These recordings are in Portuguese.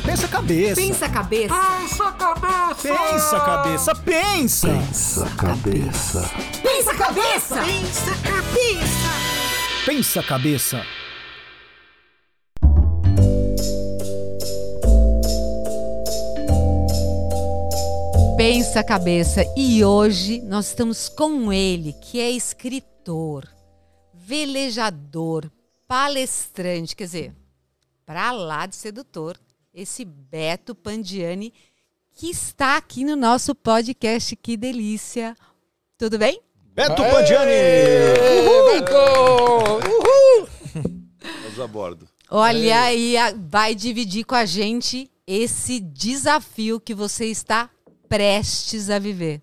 calma, pensa a cabeça. Pensa a cabeça. Pensa cabeça! Pensa a cabeça, pensa. Pensa cabeça. Pensa a cabeça. Pensa cabeça! Pensa a cabeça. Pensa a cabeça. E hoje nós estamos com ele, que é escritor, velejador, palestrante, quer dizer, pra lá de sedutor, esse Beto Pandiani, que está aqui no nosso podcast. Que delícia! Tudo bem? Beto Pandiani. Vamos a bordo. Olha aí, vai dividir com a gente esse desafio que você está prestes a viver.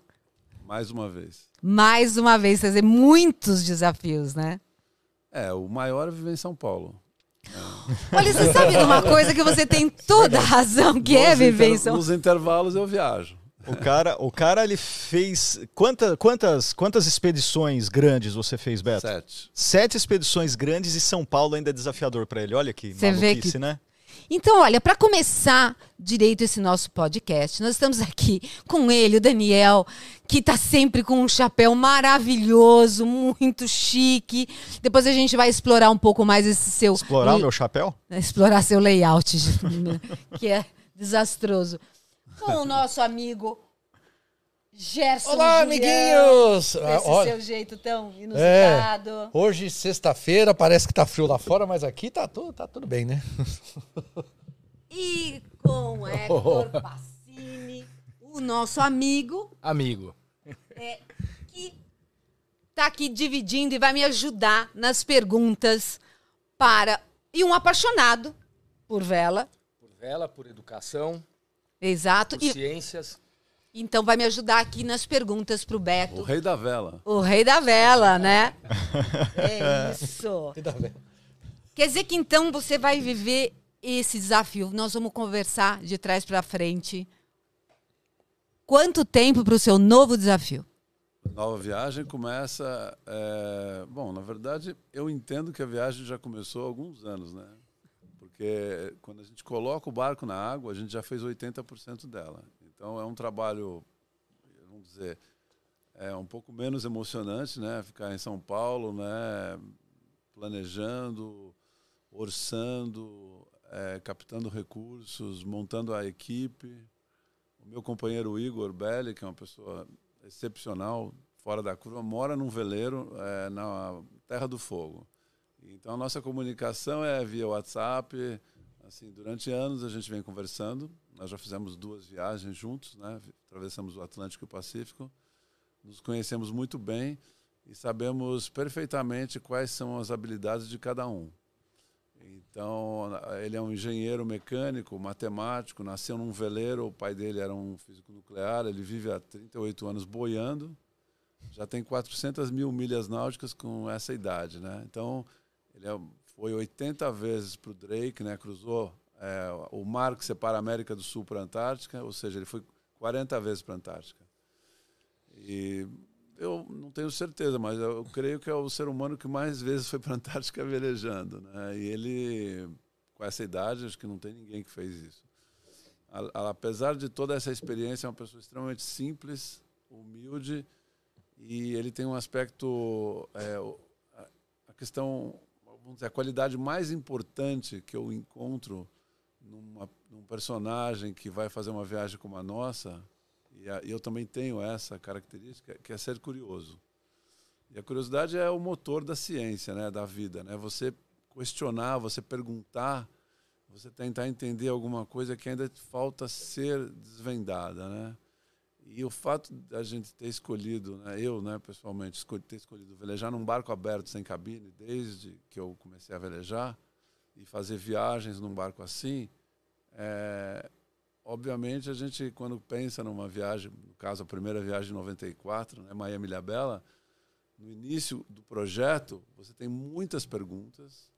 Mais uma vez. Mais uma vez, quer dizer, muitos desafios, né? É, o maior é viver em São Paulo. Olha, você sabe de uma coisa que você tem toda a razão, que é Nos viver em inter- Nos intervalos eu viajo. O cara, o cara ele fez quanta, quantas quantas expedições grandes você fez, Beto? Sete. Sete expedições grandes e São Paulo ainda é desafiador pra ele. Olha que Você vê maluquice, que- né? Então, olha, para começar direito esse nosso podcast, nós estamos aqui com ele, o Daniel, que tá sempre com um chapéu maravilhoso, muito chique. Depois a gente vai explorar um pouco mais esse seu Explorar o meu chapéu? explorar seu layout, né, que é desastroso. Com o nosso amigo Gerson Olá, Julião, amiguinhos! com Ah, Esse olha, seu jeito tão inusitado. hoje, sexta-feira, parece que tá frio lá fora, mas aqui tá tudo, tá tudo bem, né? E com Hector Pacini, o nosso amigo, Amigo. que tá aqui dividindo e vai me ajudar nas perguntas para. E um apaixonado por vela. Por vela, por educação, Exato. por E, ciências. Então vai me ajudar aqui nas perguntas pro O Beto. rei da vela. O rei da vela, né? É isso. Quer dizer que então você vai viver esse desafio. Nós vamos conversar de trás para frente. Quanto tempo para o seu novo desafio? Nova viagem começa. é, Bom, na verdade, eu entendo que a viagem já começou há alguns anos, né? Porque quando a gente coloca o barco na água, a gente já fez 80% dela. Então é um trabalho, vamos dizer, é um pouco menos emocionante, né? Ficar em São Paulo, né? Planejando, orçando, é, captando recursos, montando a equipe. O meu companheiro Igor Belli, que é uma pessoa excepcional, fora da curva, mora num veleiro é, na Terra do Fogo. Então a nossa comunicação é via WhatsApp. Assim, durante anos a gente vem conversando. Nós já fizemos duas viagens juntos, né? Atravessamos o Atlântico e o Pacífico. Nos conhecemos muito bem e sabemos perfeitamente quais são as habilidades de cada um. Então, ele é um engenheiro mecânico, matemático, nasceu num veleiro, o pai dele era um físico nuclear, ele vive há 38 anos boiando, já tem 400 mil milhas náuticas com essa idade, né? Então, ele é- foi 80 vezes para o Drake, né? Cruzou é, o mar que separa a América do Sul para a Antártica, ou seja, ele foi 40 vezes para a Antártica. E eu não tenho certeza, mas eu creio que é o ser humano que mais vezes foi para a Antártica velejando. Né? E ele, com essa idade, acho que não tem ninguém que fez isso. A- a- Apesar de toda essa experiência, é uma pessoa extremamente simples, humilde, e ele tem um aspecto. é, a questão, vamos dizer, a qualidade mais importante que eu encontro numa, num personagem que vai fazer uma viagem como a nossa, e, a- e eu também tenho essa característica, que é ser curioso. E a curiosidade é o motor da ciência, né, da vida, né? Você questionar, você perguntar, você tentar entender alguma coisa que ainda falta ser desvendada, né? E o fato da gente ter escolhido, né, eu, né, pessoalmente, ter escolhido velejar num barco aberto sem cabine desde que eu comecei a velejar e fazer viagens num barco assim, é, obviamente a gente quando pensa numa viagem, no caso a primeira viagem de 94, né, Miami Ilhabela, no início do projeto você tem muitas perguntas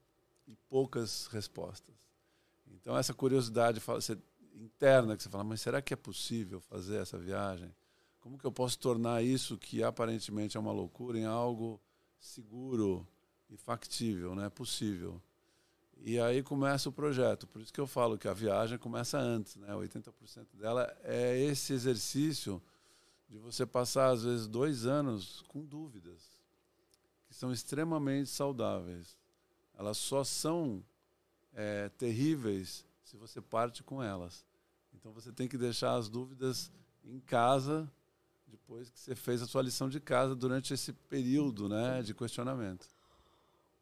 e poucas respostas. Então essa curiosidade você- interna que você fala, mas será que é possível fazer essa viagem? Como que eu posso tornar isso que aparentemente é uma loucura em algo seguro e factível, né? Possível. E aí começa o projeto. Por isso que eu falo que a viagem começa antes, né? 80% dela é esse exercício de você passar, às vezes, dois anos com dúvidas, que são extremamente saudáveis. Elas só são é, terríveis se você parte com elas. Então você tem que deixar as dúvidas em casa depois que você fez a sua lição de casa durante esse período né, de questionamento.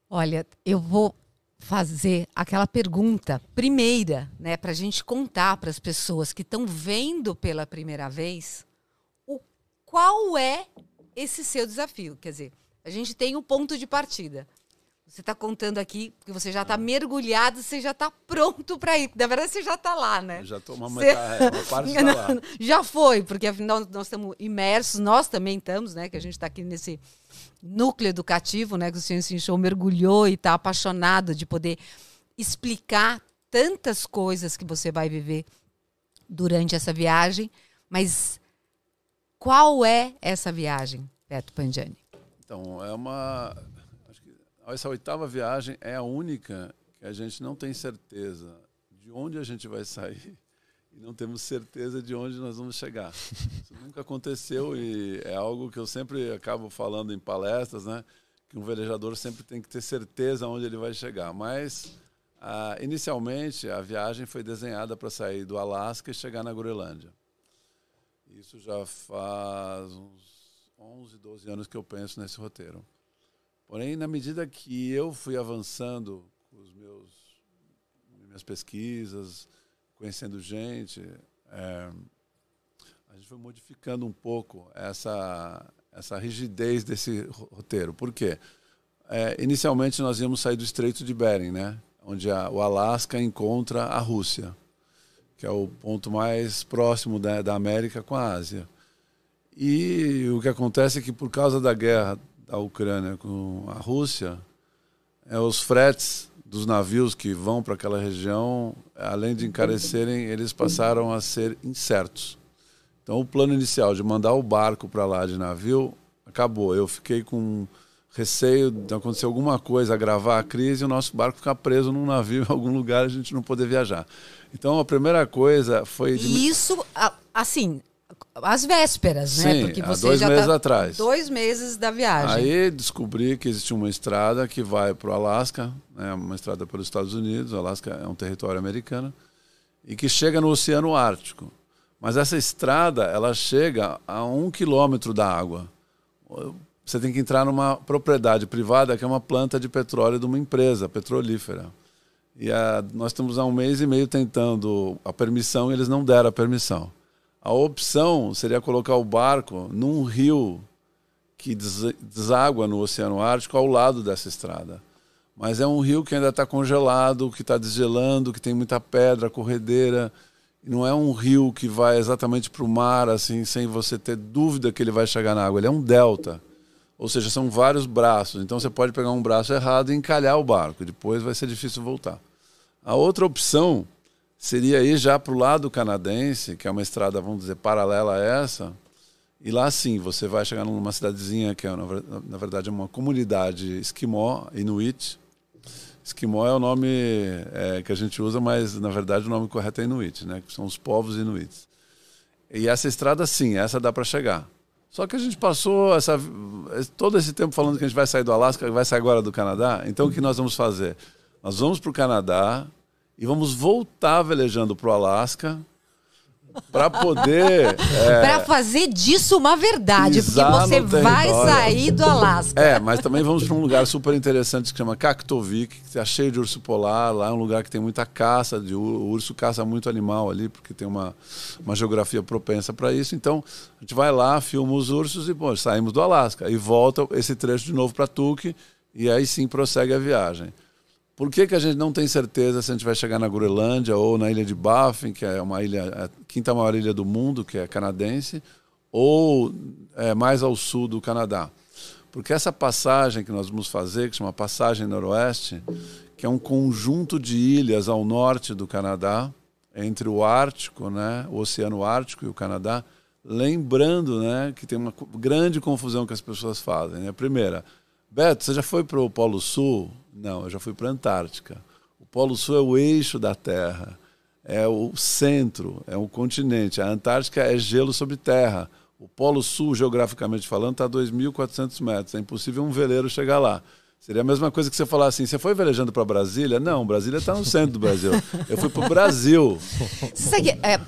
Olha, eu vou fazer aquela pergunta primeira, né, para a gente contar para as pessoas que estão vendo pela primeira vez o qual é esse seu desafio. Quer dizer, a gente tem o um ponto de partida. Você está contando aqui que você já está mergulhado, você já está pronto para ir. Na verdade, você já está lá, né? Já estou uma, você... uma parte tá lá. Já foi, porque afinal nós estamos imersos, nós também estamos, né? Que a gente está aqui nesse núcleo educativo, né? Que o Ciência Show mergulhou e está apaixonado de poder explicar tantas coisas que você vai viver durante essa viagem. Mas qual é essa viagem, Beto Pandiani? Então, é uma essa oitava viagem é a única que a gente não tem certeza de onde a gente vai sair e não temos certeza de onde nós vamos chegar. Isso nunca aconteceu e é algo que eu sempre acabo falando em palestras, né? Que um velejador sempre tem que ter certeza onde ele vai chegar. Mas, ah, inicialmente, a viagem foi desenhada para sair do Alasca e chegar na Groenlândia. Isso já faz uns 11, 12 anos que eu penso nesse roteiro. Porém, na medida que eu fui avançando com os meus minhas pesquisas, conhecendo gente, é, a gente foi modificando um pouco essa essa rigidez desse roteiro. Por quê? É, inicialmente nós íamos sair do Estreito de Bering, né? Onde a, o Alasca encontra a Rússia, que é o ponto mais próximo da, da América com a Ásia. E o que acontece é que por causa da guerra da Ucrânia com a Rússia, é os fretes dos navios que vão para aquela região, além de encarecerem, eles passaram a ser incertos. Então, o plano inicial de mandar o barco para lá de navio acabou. Eu fiquei com receio de acontecer alguma coisa, agravar a crise e o nosso barco ficar preso num navio em algum lugar e a gente não poder viajar. Então, a primeira coisa foi. De... Isso, assim, às vésperas, Sim, né? Porque você dois já meses tá atrás. Dois meses da viagem. Aí descobri que existe uma estrada que vai para o Alasca, né, uma estrada pelos Estados Unidos. O Alasca é um território americano e que chega no Oceano Ártico. Mas essa estrada ela chega a um quilômetro da água. Você tem que entrar numa propriedade privada que é uma planta de petróleo de uma empresa petrolífera. E a, nós estamos há um mês e meio tentando a permissão e eles não deram a permissão. A opção seria colocar o barco num rio que deságua no Oceano Ártico ao lado dessa estrada. Mas é um rio que ainda está congelado, que está desgelando, que tem muita pedra, corredeira. Não é um rio que vai exatamente para o mar, assim, sem você ter dúvida que ele vai chegar na água. Ele é um delta. Ou seja, são vários braços. Então você pode pegar um braço errado e encalhar o barco. Depois vai ser difícil voltar. A outra opção seria ir já para o lado canadense, que é uma estrada, vamos dizer, paralela a essa. E lá sim, você vai chegar numa cidadezinha que é, na verdade, uma comunidade esquimó, inuit. Esquimó é o nome é, que a gente usa, mas na verdade o nome correto é inuit, né? Que são os povos inuits. E essa estrada, sim, essa dá para chegar. Só que a gente passou essa, todo esse tempo falando que a gente vai sair do Alasca, vai sair agora do Canadá. Então o que nós vamos fazer? Nós vamos para o Canadá, e vamos voltar velejando para o Alasca para poder é, para fazer disso uma verdade, porque você vai sair do Alasca. É, mas também vamos para um lugar super interessante que chama Kaktovik, que está cheio de urso polar. Lá é um lugar que tem muita caça de urso, o urso caça muito animal ali, porque tem uma, uma geografia propensa para isso. Então a gente vai lá, filma os ursos e pô, saímos do Alasca e volta esse trecho de novo para Tuk e aí sim prossegue a viagem. Por que, que a gente não tem certeza se a gente vai chegar na Groenlândia ou na ilha de Baffin, que é uma ilha, a quinta maior ilha do mundo, que é canadense, ou é, mais ao sul do Canadá? Porque essa passagem que nós vamos fazer, que chama Passagem Noroeste, que é um conjunto de ilhas ao norte do Canadá, entre o Ártico, né, o Oceano Ártico e o Canadá, lembrando né, que tem uma grande confusão que as pessoas fazem. Né? Primeira, Beto, você já foi para o Polo Sul? Não, eu já fui para a Antártica. O Polo Sul é o eixo da Terra, é o centro, é um continente. A Antártica é gelo sobre terra. O Polo Sul, geograficamente falando, está a 2.400 metros. É impossível um veleiro chegar lá. Seria a mesma coisa que você falar assim: você foi velejando para Brasília? Não, Brasília está no centro do Brasil. Eu fui para o Brasil. Sabe, é,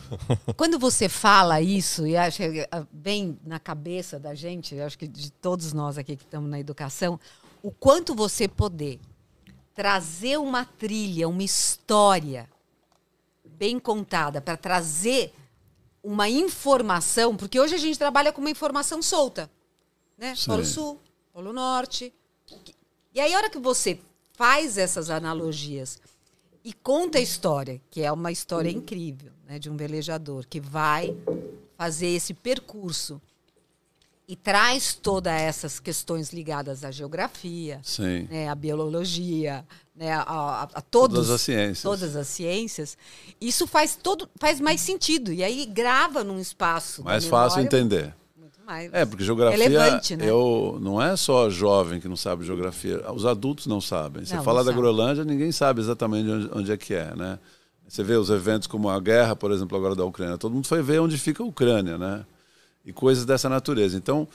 quando você fala isso, e acho que é, vem na cabeça da gente, acho que de todos nós aqui que estamos na educação, o quanto você poder trazer uma trilha, uma história bem contada, para trazer uma informação, porque hoje a gente trabalha com uma informação solta. Né? Sim. Polo Sul, Polo Norte. E aí, a hora que você faz essas analogias e conta a história, que é uma história incrível, né, de um velejador que vai fazer esse percurso e traz todas essas questões ligadas à geografia, né, à biologia, né, a, a, a todos, Todas as ciências. todas as ciências, isso faz todo faz mais sentido e aí grava num espaço Mais fácil memória entender. muito mais É, porque geografia relevante, né? eu, não é só jovem que não sabe geografia, os adultos não sabem. Você Não, fala não da sabe. Groenlândia, ninguém sabe exatamente onde, onde é que é, né? Você vê os eventos como a guerra, por exemplo, agora da Ucrânia, todo mundo foi ver onde fica a Ucrânia, né? E coisas dessa natureza. Então,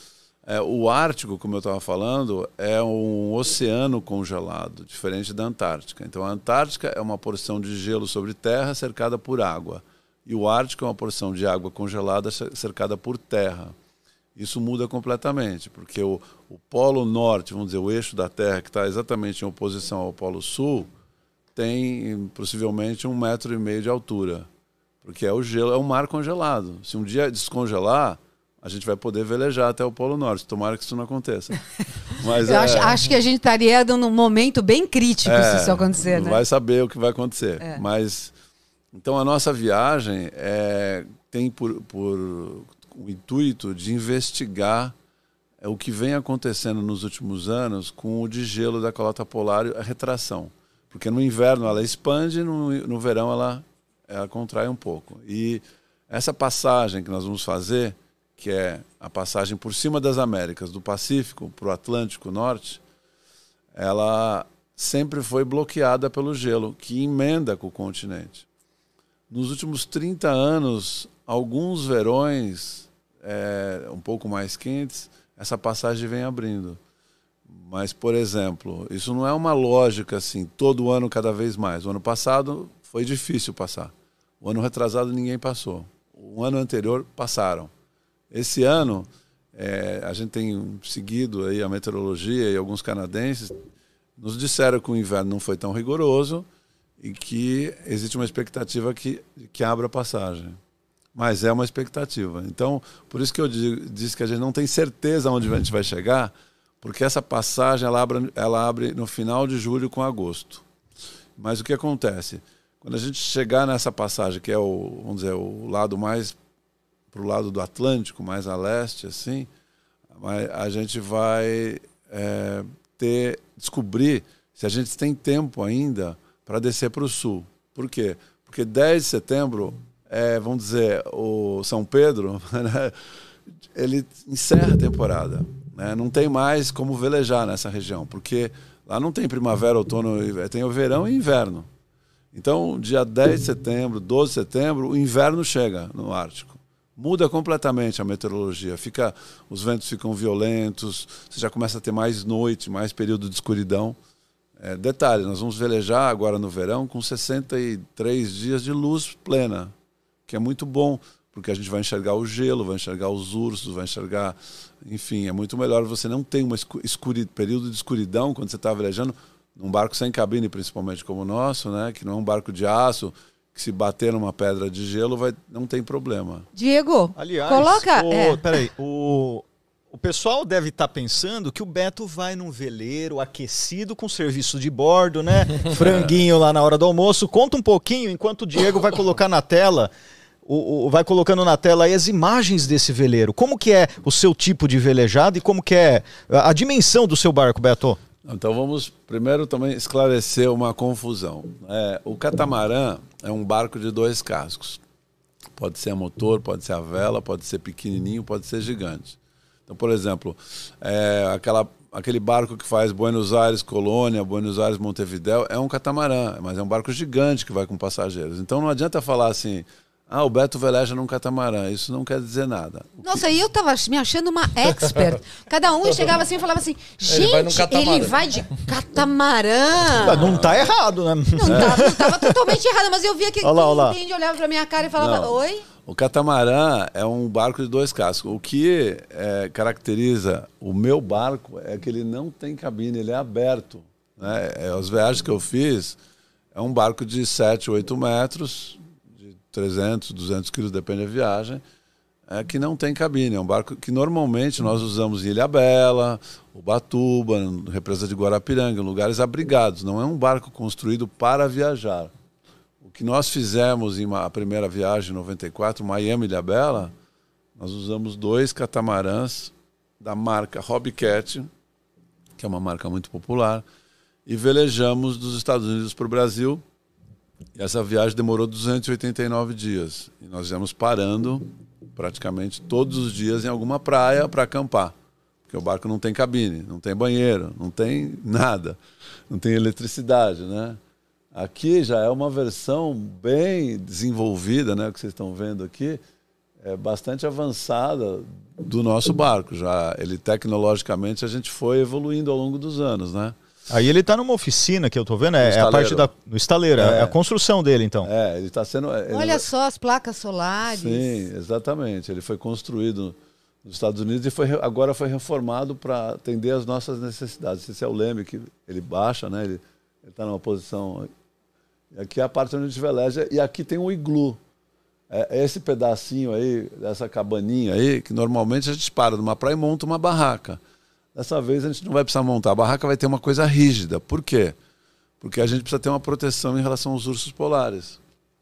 é, o Ártico, como eu estava falando, é um oceano congelado, diferente da Antártica. Então, a Antártica é uma porção de gelo sobre terra cercada por água. E o Ártico é uma porção de água congelada cer- cercada por terra. Isso muda completamente, porque o, o Polo Norte, vamos dizer, o eixo da Terra, que está exatamente em oposição ao Polo Sul, tem possivelmente um metro e meio de altura, porque é o gelo, é um mar congelado. Se um dia descongelar, a gente vai poder velejar até o Polo Norte. Tomara que isso não aconteça. Mas Eu é, acho, acho que a gente estaria num momento bem crítico se isso acontecer, não né? vai saber o que vai acontecer. É. Mas então a nossa viagem é, tem por, por o intuito de investigar é, o que vem acontecendo nos últimos anos com o degelo da calota polar a retração. Porque no inverno ela expande, no, no verão ela, ela contrai um pouco. E essa passagem que nós vamos fazer, que é a passagem por cima das Américas, do Pacífico para o Atlântico Norte, ela sempre foi bloqueada pelo gelo, que emenda com o continente. Nos últimos 30 anos, alguns verões é, um pouco mais quentes, essa passagem vem abrindo. Mas, por exemplo, isso não é uma lógica assim, todo ano cada vez mais. O ano passado foi difícil passar. O ano retrasado ninguém passou. O ano anterior passaram. Esse ano é, a gente tem seguido aí a meteorologia e alguns canadenses nos disseram que o inverno não foi tão rigoroso e que existe uma expectativa que, que abra a passagem. Mas é uma expectativa. Então, por isso que eu digo, disse que a gente não tem certeza onde a gente vai chegar, porque essa passagem ela abre, ela abre no final de julho com agosto. Mas o que acontece? Quando a gente chegar nessa passagem, que é o, vamos dizer, o lado mais para o lado do Atlântico, mais a leste, assim, a gente vai é, ter descobrir se a gente tem tempo ainda para descer para o sul. Por quê? Porque 10 de setembro, é, vamos dizer, o São Pedro, né, ele encerra a temporada. Né? Não tem mais como velejar nessa região, porque lá não tem primavera, outono, tem o verão e inverno. Então, dia 10 de setembro, 12 de setembro, o inverno chega no Ártico. Muda completamente a meteorologia. Fica, os ventos ficam violentos, você já começa a ter mais noite, mais período de escuridão. É, detalhe, nós vamos velejar agora no verão com 63 dias de luz plena, que é muito bom, porque a gente vai enxergar o gelo, vai enxergar os ursos, vai enxergar. Enfim, é muito melhor você não ter um período de escuridão quando você está velejando, num barco sem cabine, principalmente como o nosso, né, que não é um barco de aço, que se bater numa pedra de gelo vai, não tem problema. Diego, Aliás, coloca. o, é. peraí, o, o pessoal deve estar pensando que o Beto vai num veleiro aquecido com serviço de bordo, né? Franguinho lá na hora do almoço. Conta um pouquinho enquanto o Diego vai colocar na tela. O, o, vai colocando na tela aí as imagens desse veleiro. Como que é o seu tipo de velejado e como que é a, a dimensão do seu barco, Beto? Então vamos primeiro também esclarecer uma confusão. É, o catamarã é um barco de dois cascos. Pode ser a motor, pode ser a vela, pode ser pequenininho, pode ser gigante. Então, por exemplo, é, aquela aquele barco que faz Buenos Aires, Colônia, Buenos Aires, Montevidéu, é um catamarã, mas é um barco gigante que vai com passageiros. Então não adianta falar assim, ah, o Beto veleja num catamarã. Isso não quer dizer nada. O que- Nossa, e eu tava me achando uma expert. Cada um chegava assim e falava assim: Ele vai gente, ele catamarã." vai de catamarã. Não tá errado, né? Não tava, não tava totalmente errado, mas eu via que Olha lá, olha lá. quem entende olhava pra minha cara e falava: Não. Oi? O catamarã é um barco de dois cascos. O que é, caracteriza o meu barco é que ele não tem cabine, ele é aberto. Né? É, as viagens que eu fiz, é um barco de 7, 8 metros, 300, 200 quilos, depende da viagem, é, que não tem cabine. É um barco que normalmente nós usamos em Ilhabela, Ubatuba, represa de Guarapiranga, lugares abrigados. Não é um barco construído para viajar. O que nós fizemos em uma, a primeira viagem em 94, Miami e Ilhabela, nós usamos dois catamarãs da marca Hobbycat, que é uma marca muito popular, e velejamos dos Estados Unidos para o Brasil. E essa viagem demorou 289 dias. E nós íamos parando praticamente todos os dias em alguma praia para acampar. Porque o barco não tem cabine, não tem banheiro, não tem nada, não tem eletricidade, né? Aqui já é uma versão bem desenvolvida, né? O que vocês estão vendo aqui é bastante avançada do nosso barco. Já ele tecnologicamente a gente foi evoluindo ao longo dos anos, né? Aí ele tá numa oficina que eu tô vendo, é, é a parte da no estaleiro, é. É. a construção dele então. É, ele está sendo. ele- Olha só as placas solares. Sim, exatamente. Ele foi construído nos Estados Unidos e foi, agora foi reformado para atender às nossas necessidades. Esse é o leme que ele baixa, né? Ele está numa posição. e Aqui é a parte onde a gente veleja e aqui tem um iglu. É é esse pedacinho aí, dessa cabaninha aí, que normalmente a gente para numa praia e monta uma barraca. Dessa vez a gente não vai precisar montar. A barraca vai ter uma coisa rígida. Por quê? Porque a gente precisa ter uma proteção em relação aos ursos polares.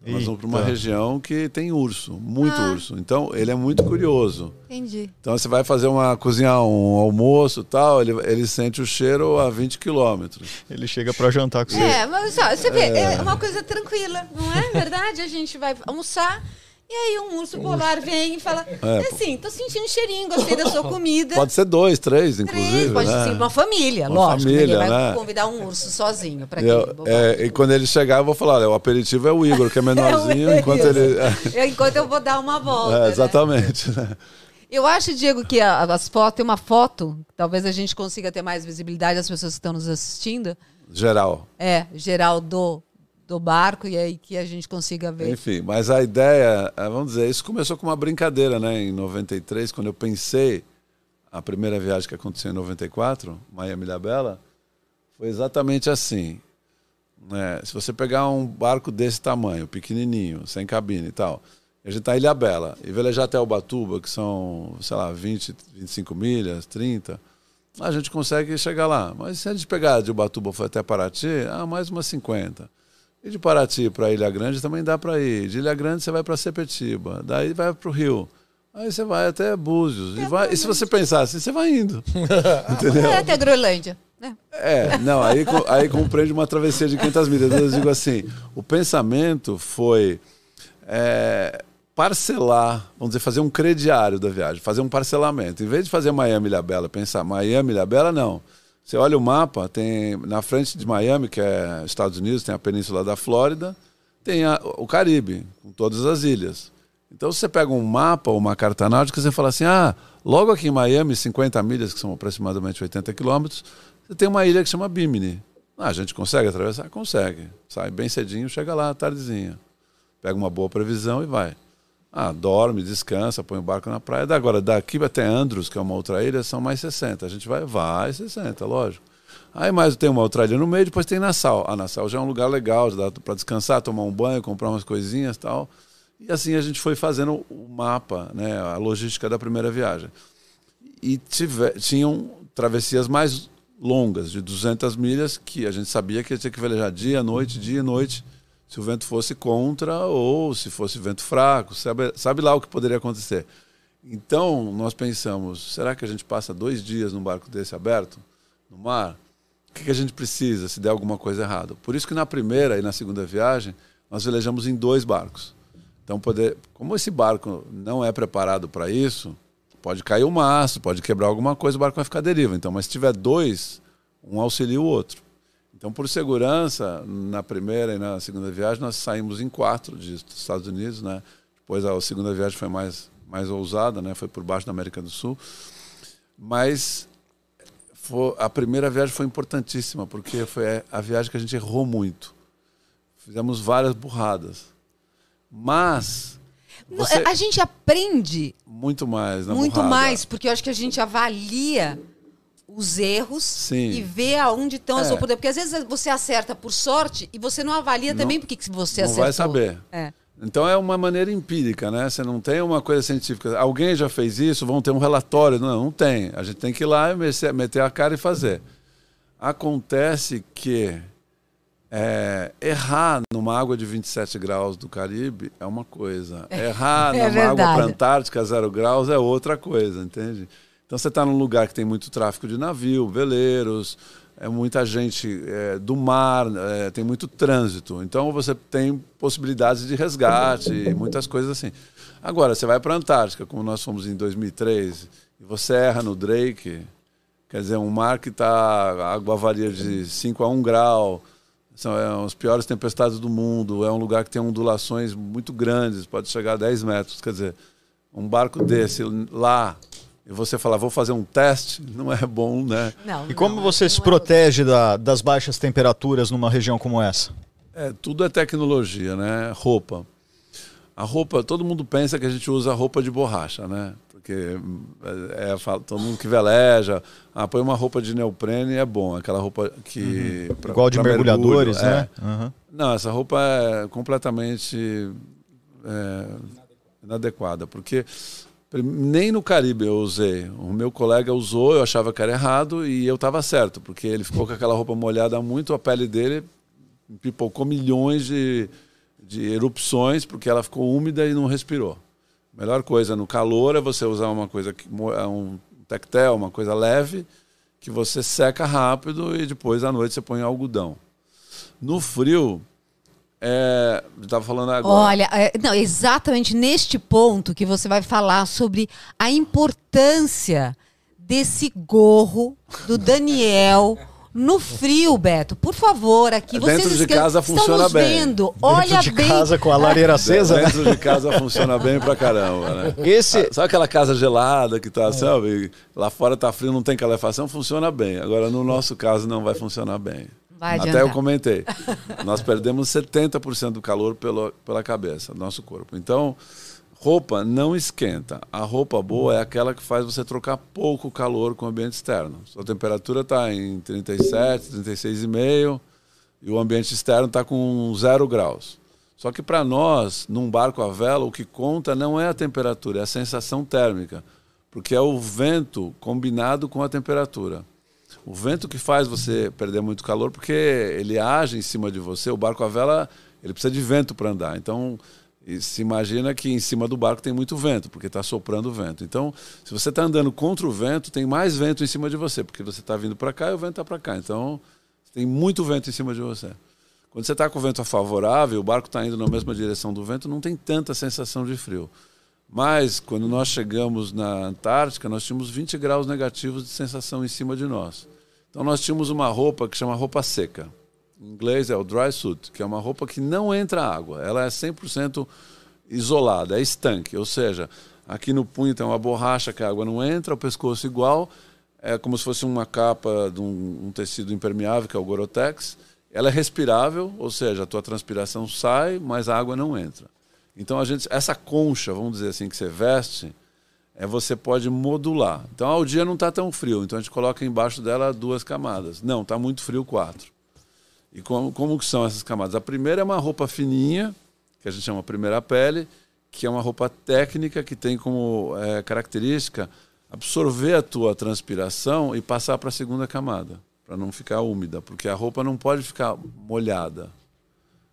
Nós vamos para uma região que tem urso, muito Ah. urso. Então ele é muito curioso. Entendi. Então você vai fazer uma cozinhar um almoço e tal, ele, ele sente o cheiro a 20 quilômetros. Ele chega pra jantar com você. É, mas ó, você vê, é uma coisa tranquila, não é verdade? A gente vai almoçar e aí um urso polar vem e fala: É, assim, tô sentindo cheirinho, gostei da sua comida. Pode ser dois, três, Três, inclusive. pode né? ser uma família, Uma lógico. família, ninguém vai né? convidar um urso sozinho quê? é, e quando ele chegar, eu vou falar: olha, o aperitivo é o Igor, que é menorzinho, É enquanto ele. Eu- Enquanto eu vou dar uma volta. É, né? exatamente. né? Eu acho, Diego, que as fotos, tem uma foto, talvez a gente consiga ter mais visibilidade das pessoas que estão nos assistindo. Geral. É, geral do, do barco, e aí que a gente consiga ver. Enfim, mas a ideia, é, vamos dizer, isso começou com uma brincadeira, né? Em 93, quando eu pensei a primeira viagem que aconteceu em 94, Miami Ilhabela, foi exatamente assim. Né? Se você pegar um barco desse tamanho, pequenininho, sem cabine e tal, a gente está em Ilhabela e velejar até Ubatuba, que são, sei lá, 20, 25 milhas, 30, a gente consegue chegar lá. Mas se a gente pegar de Ubatuba for até Paraty, ah, mais umas 50. E de Paraty para Ilha Grande também dá para ir. De Ilha Grande você vai para Sepetiba, daí vai para o Rio. Aí você vai até Búzios. E, vai, e se você pensar assim, você vai indo. Entendeu? É, até a Groenlândia. né? É, não, aí, aí compreende uma travessia de 500 milhas. Eu digo assim, o pensamento foi é, parcelar, vamos dizer, fazer um crediário da viagem, fazer um parcelamento. Em vez de fazer Miami Ilhabela, pensar Miami Ilhabela, não. Você olha o mapa, tem na frente de Miami, que é Estados Unidos, tem a península da Flórida, tem a- o Caribe, com todas as ilhas. Então, você pega um mapa ou uma carta náutica, você fala assim: ah, logo aqui em Miami, 50 milhas, que são aproximadamente 80 quilômetros, você tem uma ilha que chama Bimini. Ah, a gente consegue atravessar? Consegue. Sai bem cedinho, chega lá, tardezinha. Pega uma boa previsão e vai. Ah, dorme, descansa, põe o barco na praia. Agora, daqui até Andros, que é uma outra ilha, são mais 60. A gente vai, vai 60, lógico. Aí mais tem uma outra ilha no meio, depois tem Nassau. A Nassau já é um lugar legal, dá para descansar, tomar um banho, comprar umas coisinhas e tal. E assim a gente foi fazendo o mapa, né, a logística da primeira viagem. E tive, tinham travessias mais longas, de 200 milhas, que a gente sabia que tinha que velejar dia, noite, dia, noite, se o vento fosse contra ou se fosse vento fraco, sabe, sabe lá o que poderia acontecer. Então, nós pensamos, será que a gente passa dois dias num barco desse aberto, no mar? O que, que a gente precisa se der alguma coisa errada? Por isso que na primeira e na segunda viagem, nós velejamos em dois barcos. Então, poder, como esse barco não é preparado para isso, pode cair o mastro, pode quebrar alguma coisa, o barco vai ficar à deriva. Então, mas se tiver dois, um auxilia o outro. Então, por segurança, na primeira e na segunda viagem, nós saímos em quatro dos Estados Unidos, né? Depois a segunda viagem foi mais, mais ousada, né? Foi por baixo da América do Sul. Mas foi, a primeira viagem foi importantíssima, porque foi a viagem que a gente errou muito. Fizemos várias burradas. Mas. Você... A gente aprende. Muito mais, na Muito burrada. mais, porque eu acho que a gente avalia os erros Sim. e vê aonde estão as É. oportunidades. Porque às vezes você acerta por sorte e você não avalia Não- também porque que você não acertou. vai saber. É. Então é uma maneira empírica, né? Você não tem uma coisa científica. Alguém já fez isso, vão ter um relatório. Não, não tem. A gente tem que ir lá e meter- meter a cara e fazer. Acontece que é, errar numa água de 27 graus do Caribe é uma coisa. Errar é numa água verdade. para Antártica zero graus é outra coisa, entende? Então você está num lugar que tem muito tráfego de navio, veleiros, é muita gente é, do mar, é, tem muito trânsito. Então você tem possibilidades de resgate e muitas coisas assim. Agora, você vai para a Antártica, como nós fomos em 2003, e você erra no Drake, quer dizer, um mar que está, a água varia de 5 a 1 grau, são é, as piores tempestades do mundo, é um lugar que tem ondulações muito grandes, pode chegar a 10 metros. Quer dizer, um barco desse lá, e você falar, vou fazer um teste, não é bom, né? Não, E como não, você não se é protege da- das baixas temperaturas numa região como essa? É, tudo é tecnologia, né? Roupa. A roupa, todo mundo pensa que a gente usa roupa de borracha, né? Porque é, é, todo mundo que veleja, ah, põe uma roupa de neoprene é bom, aquela roupa que. pra- Uhum. Igual de pra mergulhadores, mergulho, né? é. Aham. Não, essa roupa é completamente é, inadequada, porque nem no Caribe eu usei. O meu colega usou, eu achava que era errado e eu estava certo, porque ele ficou com aquela roupa molhada muito, a pele dele pipocou milhões de, de erupções, porque ela ficou úmida e não respirou. Melhor coisa no calor é você usar uma coisa, que, é um tectel, uma coisa leve, que você seca rápido e depois à noite você põe algodão. No frio, é, eu estava falando agora. Olha, é, não, exatamente neste ponto que você vai falar sobre a importância desse gorro do Daniel no frio, Beto. Por favor, aqui Dentro vocês de casa funciona bem. vendo. Olha Dentro de bem. casa com a lareira acesa, né? Dentro de casa funciona bem pra caramba, né? Esse, Sabe aquela casa gelada que tá, sabe? Lá fora tá frio, não tem calefação, funciona bem. Agora, no nosso caso, não vai funcionar bem. Vai Até eu comentei. Nós perdemos 70% do calor pelo, pela cabeça, nosso corpo. Então, roupa não esquenta. A roupa boa é aquela que faz você trocar pouco calor com o ambiente externo. Sua temperatura está em 37, 36,5 e o ambiente externo está com zero graus. Só que para nós, num barco à vela, o que conta não é a temperatura, é a sensação térmica, porque é o vento combinado com a temperatura. O vento que faz você perder muito calor, porque ele age em cima de você. O barco à vela, ele precisa de vento para andar. Então, se imagina que em cima do barco tem muito vento, porque está soprando vento. Então, se você está andando contra o vento, tem mais vento em cima de você, porque você está vindo para cá e o vento está para cá. Então, tem muito vento em cima de você. Quando você está com o vento favorável, o barco está indo na mesma direção do vento, não tem tanta sensação de frio. Mas, quando nós chegamos na Antártica, nós tínhamos 20 graus negativos de sensação em cima de nós. Então, nós tínhamos uma roupa que chama roupa seca. Em inglês é o dry suit, que é uma roupa que não entra água. Ela é 100% isolada, é estanque. Ou seja, aqui no punho tem uma borracha que a água não entra, o pescoço igual. É como se fosse uma capa de um, um tecido impermeável, que é o Gorotex. Ela é respirável, ou seja, a tua transpiração sai, mas a água não entra. Então, a gente, essa concha, vamos dizer assim, que você veste, é, você pode modular. Então, ao dia não está tão frio, então a gente coloca embaixo dela duas camadas. Não, está muito frio, quatro. E como, como que são essas camadas? A primeira é uma roupa fininha, que a gente chama primeira pele, que é uma roupa técnica que tem como é, característica absorver a tua transpiração e passar para a segunda camada, para não ficar úmida, porque a roupa não pode ficar molhada.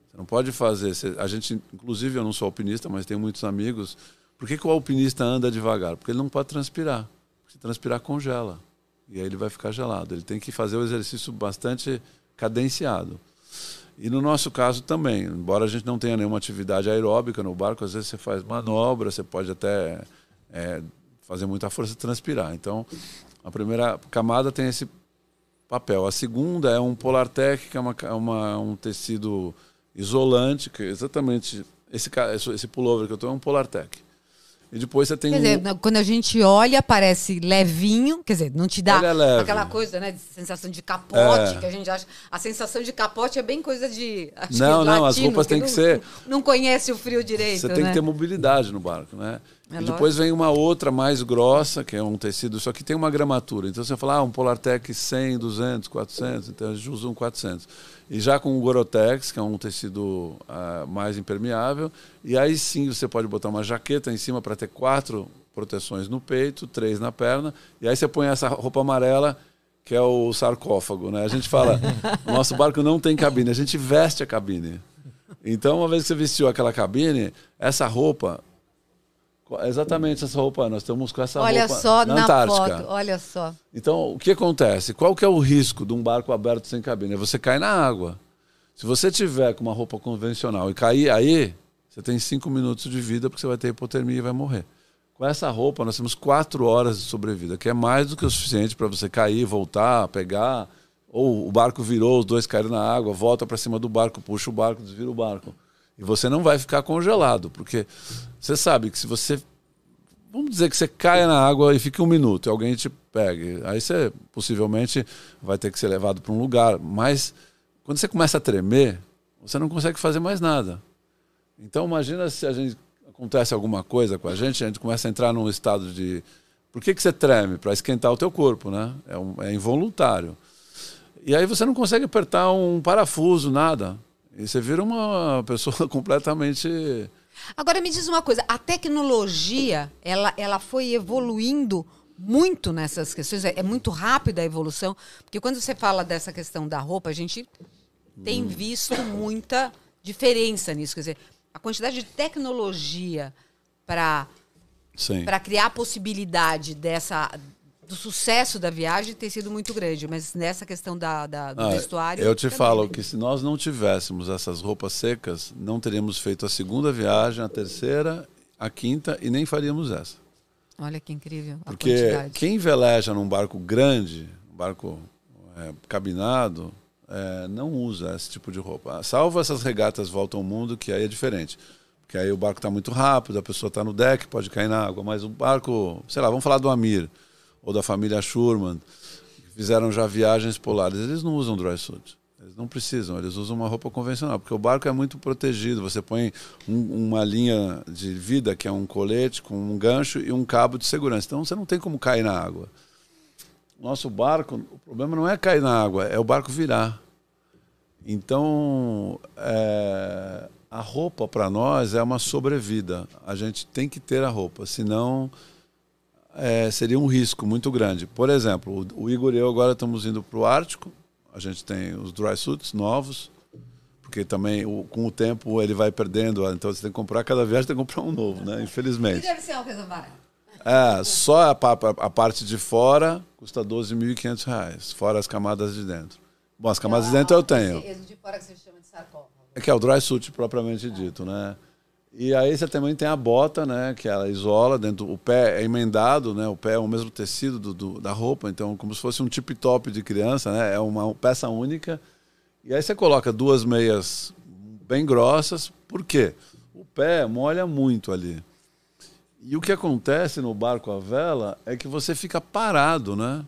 Você não pode fazer. A gente, inclusive, eu não sou alpinista, mas tenho muitos amigos. Por que, que o alpinista anda devagar? Porque ele não pode transpirar. Se transpirar, congela. E aí ele vai ficar gelado. Ele tem que fazer o exercício bastante cadenciado. E no nosso caso também, embora a gente não tenha nenhuma atividade aeróbica no barco, às vezes você faz manobra, você pode até é, fazer muita força e transpirar. Então, a primeira camada tem esse papel. A segunda é um Polartec, que é, uma, uma, um tecido isolante, que é exatamente esse esse pullover que eu estou é um Polartec. E depois você tem Quer um, dizer, na- quando a gente olha, parece levinho, quer dizer, não te dá é aquela coisa, né, de sensação de capote, É. que a gente acha. A sensação de capote é bem coisa de. acho Não, não, as latino, roupas têm não- que ser- Não conhece o frio direito. Você tem né? que ter mobilidade no barco, né? É e depois vem uma outra mais grossa, que é um tecido, só que tem uma gramatura. Então você fala, ah, um Polartec 100, 200, 400, então a gente usa um 400. E já com o Gorotex, que é um tecido ah, mais impermeável, e aí sim você pode botar uma jaqueta em cima para ter quatro proteções no peito, três na perna, e aí você põe essa roupa amarela, que é o sarcófago, né? A gente fala, o nosso barco não tem cabine, a gente veste a cabine. Então, uma vez que você vestiu aquela cabine, essa roupa, exatamente essa roupa, nós estamos com essa Olha roupa só na, na, Antártica. foto, olha só. Então, o que acontece? Qual que é o risco de um barco aberto sem cabine? É você cair na água. Se você tiver com uma roupa convencional e cair aí, você tem cinco minutos de vida porque você vai ter hipotermia e vai morrer. Com essa roupa, nós temos quatro horas de sobrevida, que é mais do que o suficiente para você cair, voltar, pegar. Ou o barco virou, os dois caíram na água, volta para cima do barco, puxa o barco, desvira o barco. E você não vai ficar congelado, porque você sabe que se você Vamos dizer que você caia na água e fique um minuto e alguém te pegue. Aí você possivelmente vai ter que ser levado para um lugar. Mas quando você começa a tremer, você não consegue fazer mais nada. Então imagina se a gente acontece alguma coisa com a gente, a gente começa a entrar num estado de. Por que, que você treme? Para esquentar o teu corpo, né? É, um- é involuntário. E aí você não consegue apertar um parafuso, nada. E você vira uma pessoa completamente. Agora me diz uma coisa, a tecnologia, ela, ela foi evoluindo muito nessas questões, é, é muito rápida a evolução, porque quando você fala dessa questão da roupa, a gente tem visto muita diferença nisso, quer dizer, a quantidade de tecnologia para para criar a possibilidade dessa do sucesso da viagem tem sido muito grande, mas nessa questão da, da- do Ah, vestuário. Eu te também, falo que se nós não tivéssemos essas roupas secas, não teríamos feito a segunda viagem, a terceira, a quinta e nem faríamos essa. Olha que incrível a Porque quantidade. quem veleja num barco grande, um barco é, cabinado, é, não usa esse tipo de roupa. Salvo essas regatas volta ao mundo, que aí é diferente. Porque aí o barco está muito rápido, a pessoa está no deck, pode cair na água. Mas o barco, sei lá, vamos falar do Amir ou da família Schurman, que fizeram já viagens polares, eles não usam dry suit. Eles não precisam, eles usam uma roupa convencional, porque o barco é muito protegido. Você põe um- uma linha de vida, que é um colete com um gancho e um cabo de segurança. Então você não tem como cair na água. Nosso barco, o problema não é cair na água, é o barco virar. Então, é, a roupa para nós é uma sobrevida. A gente tem que ter a roupa, senão é, seria um risco muito grande. Por exemplo, o, o Igor e eu agora estamos indo para o Ártico. A gente tem os dry suits novos, porque também o- com o tempo ele vai perdendo. Então você tem que comprar cada viagem tem que comprar um novo, né? Infelizmente. deve ser uma coisa barata. É, só a, pa- a parte de fora custa 12.500 reais, fora as camadas de dentro. Bom, as camadas de dentro eu tenho. Esse de fora que você chama de sarcófago. É que é o dry suit propriamente dito, né? E aí você também tem a bota, né? Que ela isola dentro. O pé é emendado, né? O pé é o mesmo tecido do, do- da roupa, então como se fosse um tip top de criança, né? É uma peça única. E aí você coloca duas meias bem grossas. Por quê? O pé molha muito ali. E o que acontece no barco à vela é que você fica parado, né?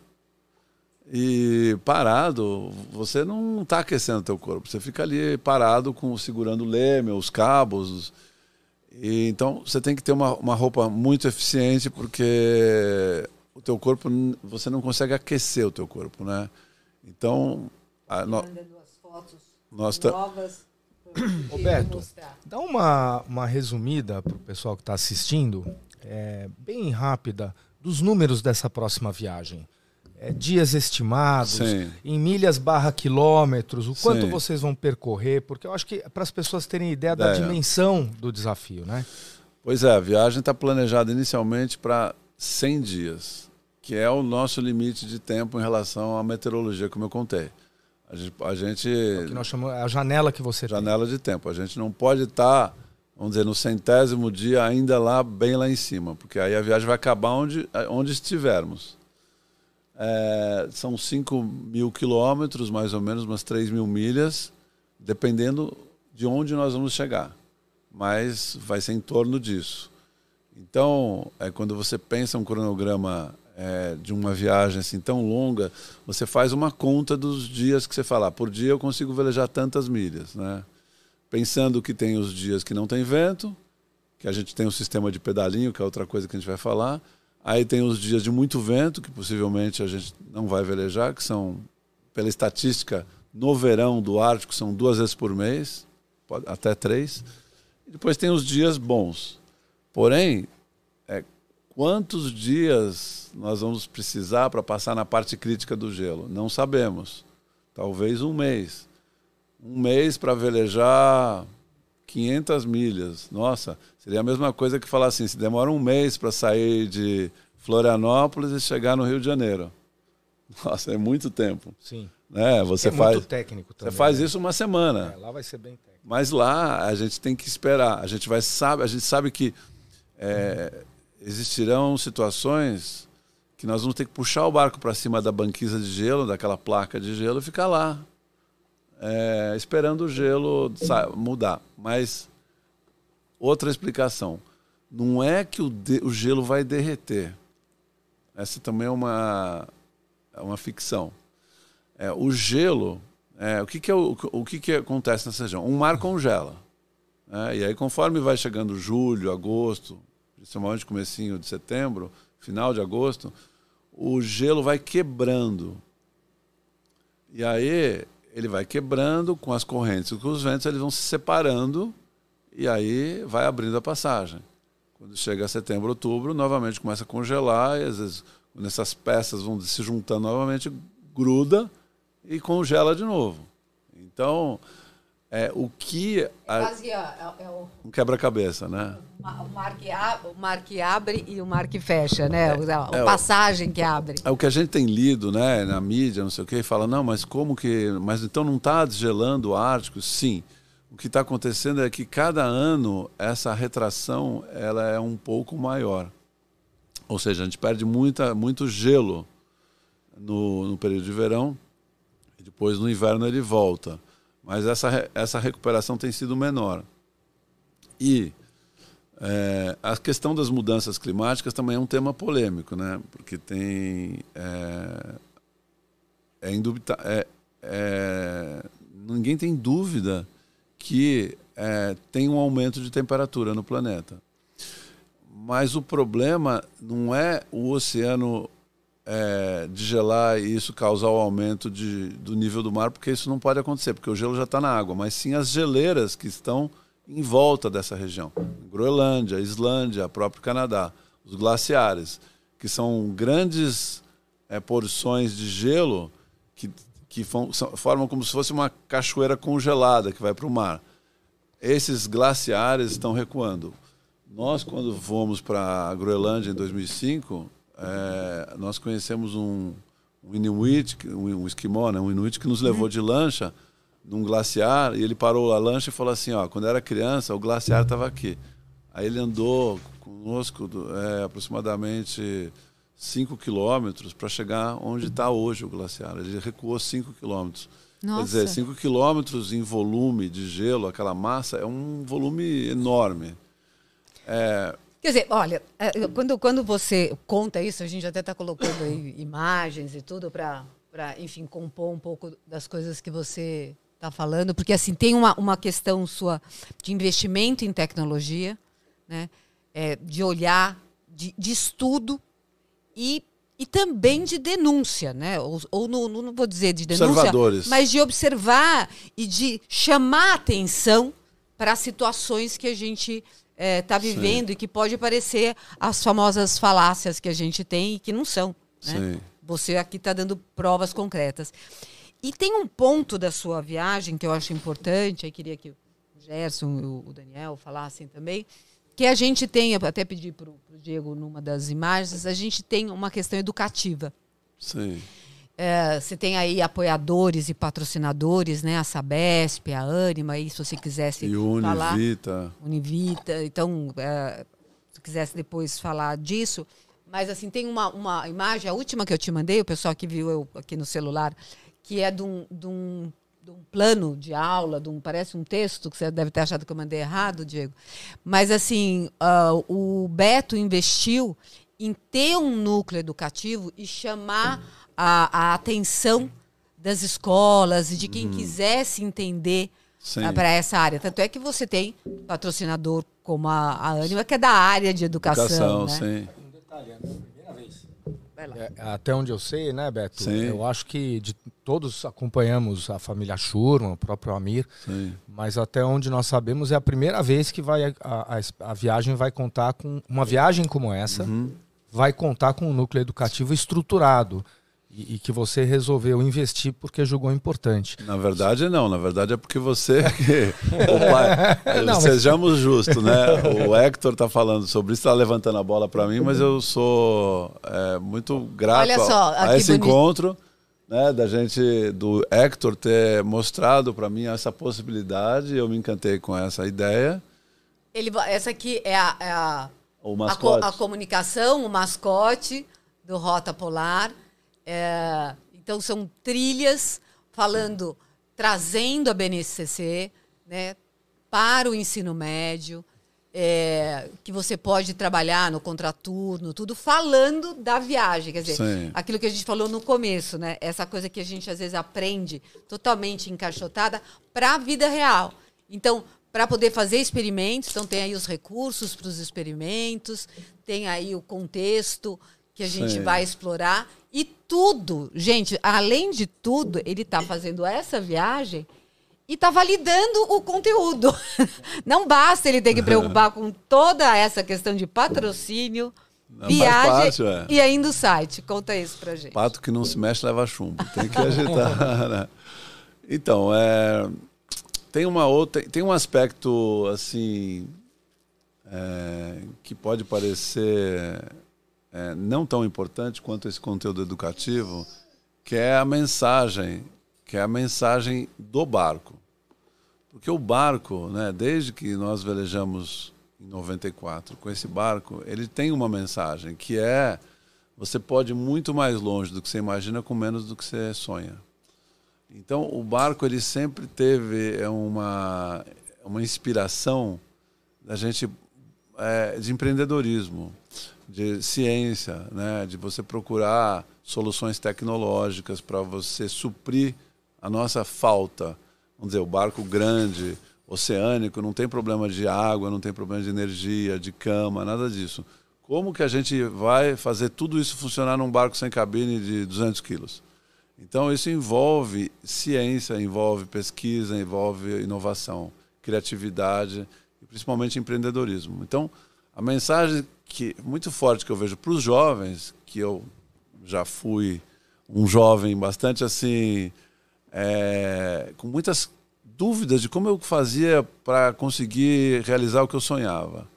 E parado, você não está aquecendo o teu corpo. Você fica ali parado, com segurando o leme, os cabos. E, então você tem que ter uma, uma roupa muito eficiente, porque o teu corpo, você não consegue aquecer o teu corpo, né? Então, a, no, fotos nós novas. Roberto, dá uma, uma resumida para o pessoal que está assistindo, é, bem rápida, dos números dessa próxima viagem. É, dias estimados, Sim. em milhas barra quilômetros, o quanto Sim. vocês vão percorrer, porque eu acho que para as pessoas terem ideia da Ideia. dimensão do desafio, né? Pois é, a viagem está planejada inicialmente para 100 dias, que é o nosso limite de tempo em relação à meteorologia, como eu contei. A gente, a gente O que nós chamamos é a janela que você tem. janela de tempo. A gente não pode estar vamos dizer, no centésimo dia, ainda lá, bem lá em cima, porque aí a viagem vai acabar onde, onde estivermos. É, são 5 mil quilômetros, mais ou menos, umas 3 mil milhas, dependendo de onde nós vamos chegar. Mas vai ser em torno disso. Então, é, quando você pensa um cronograma é, de uma viagem assim tão longa, você faz uma conta dos dias que você fala, ah, por dia eu consigo velejar tantas milhas, né? Pensando que tem os dias que não tem vento, que a gente tem um sistema de pedalinho, que é outra coisa que a gente vai falar. Aí tem os dias de muito vento, que possivelmente a gente não vai velejar, que são, pela estatística, no verão do Ártico, são duas vezes por mês, até três. E depois tem os dias bons. Porém, é, quantos dias nós vamos precisar para passar na parte crítica do gelo? Não sabemos. Talvez um mês. Um mês para velejar 500 milhas. Nossa, seria a mesma coisa que falar assim: se demora um mês para sair de Florianópolis e chegar no Rio de Janeiro. Nossa, é muito tempo. Sim. Né? Você é faz, muito técnico também. Você faz né? isso uma semana. É, lá vai ser bem técnico. Mas lá a gente tem que esperar. A gente vai sabe, a gente sabe que é, existirão situações que nós vamos ter que puxar o barco para cima da banquisa de gelo, daquela placa de gelo, e ficar lá, é, esperando o gelo mudar. Mas outra explicação: não é que o, de, o gelo vai derreter. Essa também é uma, é uma ficção. É, o gelo, é, o, que, que, é, o, o que, que acontece nessa região? Um mar congela. É, e aí, conforme vai chegando julho, agosto, principalmente comecinho de setembro, final de agosto, o gelo vai quebrando. E aí ele vai quebrando com as correntes e com os ventos, eles vão se separando e aí vai abrindo a passagem. Quando chega setembro, outubro, novamente começa a congelar e às vezes quando essas peças vão se juntando novamente, gruda e congela de novo. Então, é, o que. A, Quase é, é o, um quebra-cabeça, né? O mar, que abre, o mar que abre e o mar que fecha, né? a é, passagem que abre. É o que a gente tem lido, né, na mídia, não sei o quê, e fala, não, mas como que. Mas então não está desgelando o Ártico? Sim. O que está acontecendo é que cada ano essa retração ela é um pouco maior. Ou seja, a gente perde muita, muito gelo no, no período de verão, e depois no inverno ele volta mas essa, essa recuperação tem sido menor. E é, a questão das mudanças climáticas também é um tema polêmico, né? porque tem. É, é, indubita, é, é ninguém tem dúvida que é, tem um aumento de temperatura no planeta. Mas o problema não é o oceano é, de gelar e isso causar o aumento de, do nível do mar, porque isso não pode acontecer, porque o gelo já está na água, mas sim as geleiras que estão em volta dessa região. Groenlândia, Islândia, próprio Canadá, os glaciares, que são grandes é, porções de gelo que, que formam como se fosse uma cachoeira congelada que vai para o mar. Esses glaciares estão recuando. Nós, quando fomos para a Groenlândia em 2005, é, nós conhecemos um, um Inuit, um, um esquimó, né? um Inuit que nos levou de lancha num glaciar e ele parou a lancha e falou assim, ó, quando era criança o glaciar estava aqui. Aí ele andou conosco é, aproximadamente 5 quilômetros para chegar onde está hoje o glaciar. Ele recuou 5 quilômetros. Quer dizer, 5 quilômetros em volume de gelo, aquela massa, é um volume enorme. É, Quer dizer, olha, é, quando, quando você conta isso, a gente até está colocando aí imagens e tudo para, enfim, compor um pouco das coisas que você está falando, porque assim tem uma, uma questão sua de investimento em tecnologia, né? É, de olhar, de, de estudo e e também de denúncia, né? Ou, ou no, não vou dizer de denúncia, mas de observar e de chamar atenção para situações que a gente está é, tá vivendo Sim. e que pode parecer as famosas falácias que a gente tem e que não são. Né? Você aqui está dando provas concretas. E tem um ponto da sua viagem que eu acho importante, aí queria que o Gerson e o Daniel falassem também, que a gente tem, até pedi para o Diego numa das imagens, a gente tem uma questão educativa. Sim. É, você tem aí apoiadores e patrocinadores, né? A Sabesp, a Anima, aí, se você quisesse E falar. Univita. Univita. Então, é, se quisesse depois falar disso. Mas, assim, tem uma, uma imagem, a última que eu te mandei, o pessoal que viu eu aqui no celular, que é de um, de um, de um plano de aula, de um, parece um texto, que você deve ter achado que eu mandei errado, Diego. Mas, assim, ah, o Beto investiu em ter um núcleo educativo e chamar a, a atenção das escolas e de quem quisesse entender Sim. para essa área. Tanto é que você tem patrocinador como a, a Anima, que é da área de educação. Educação, né? Um detalhe, é a primeira vez. Vai lá. É, até onde eu sei, né, Beto? Sim. Eu acho que de, todos acompanhamos a família Schurman, o próprio Amir, sim. mas até onde nós sabemos é a primeira vez que vai, a, a, a viagem vai contar com. Uma viagem como essa Uhum. vai contar com um núcleo educativo estruturado e, e que você resolveu investir porque julgou importante. Na verdade, não. Na verdade, é porque você. que- o pai, Não, mas- Sejamos justos, né? O Hector tá falando sobre isso, tá levantando a bola para mim, mas eu sou é, muito grato Olha só, a, a esse boni- encontro, né? Da gente, do Hector ter mostrado para mim essa possibilidade. Eu me encantei com essa ideia. Ele, essa aqui é a, é a, O a, co- a comunicação, o mascote do Rota Polar. É, então, são trilhas falando, trazendo a BNCC né, para o ensino médio, é, que você pode trabalhar no contraturno, tudo falando da viagem. Quer dizer, Sim. aquilo que a gente falou no começo, né? Essa coisa que a gente às vezes aprende totalmente encaixotada para a vida real. Então, para poder fazer experimentos, então tem aí os recursos para os experimentos, tem aí o contexto que a gente Sim. vai explorar e tudo, gente, além de tudo, ele está fazendo essa viagem e está validando o conteúdo. Não basta ele ter que preocupar com toda essa questão de patrocínio, Não, viagem parte, ué. e ainda o site. Conta isso pra gente. Pato que não se mexe leva chumbo. Tem que agitar. né? Então, é, tem uma outra, tem um aspecto assim é, que pode parecer é, não tão importante quanto esse conteúdo educativo, que é a mensagem, que é a mensagem do barco. Porque o barco, né, desde que nós velejamos em 94 com esse barco, ele tem uma mensagem que é você pode ir muito mais longe do que você imagina com menos do que você sonha. Então, o barco ele sempre teve é, uma uma inspiração da gente é, de empreendedorismo, de ciência, né, de você procurar soluções tecnológicas para você suprir a nossa falta. Vamos dizer, o barco grande, oceânico, não tem problema de água, não tem problema de energia, de cama, nada disso. Como que a gente vai fazer tudo isso funcionar num barco sem cabine de 200 quilos? Então, isso envolve ciência, envolve pesquisa, envolve inovação, criatividade e principalmente empreendedorismo. Então, a mensagem que muito forte que eu vejo para os jovens, que eu já fui um jovem bastante assim, é, com muitas dúvidas de como eu fazia para conseguir realizar o que eu sonhava.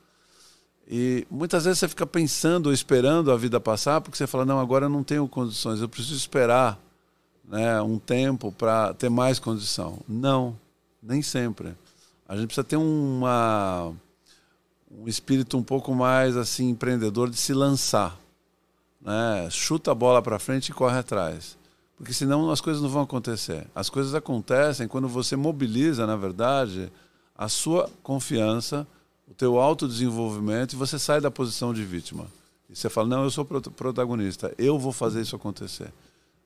E muitas vezes você fica pensando, ou esperando a vida passar, porque você fala, não, agora eu não tenho condições, eu preciso esperar né, um tempo para ter mais condição. Não, nem sempre. A gente precisa ter uma, um espírito um pouco mais assim empreendedor de se lançar. Né? Chuta a bola para frente e corre atrás. Porque senão as coisas não vão acontecer. As coisas acontecem quando você mobiliza, na verdade, a sua confiança, o teu autodesenvolvimento e você sai da posição de vítima. E você fala, não, eu sou prota- protagonista, eu vou fazer isso acontecer.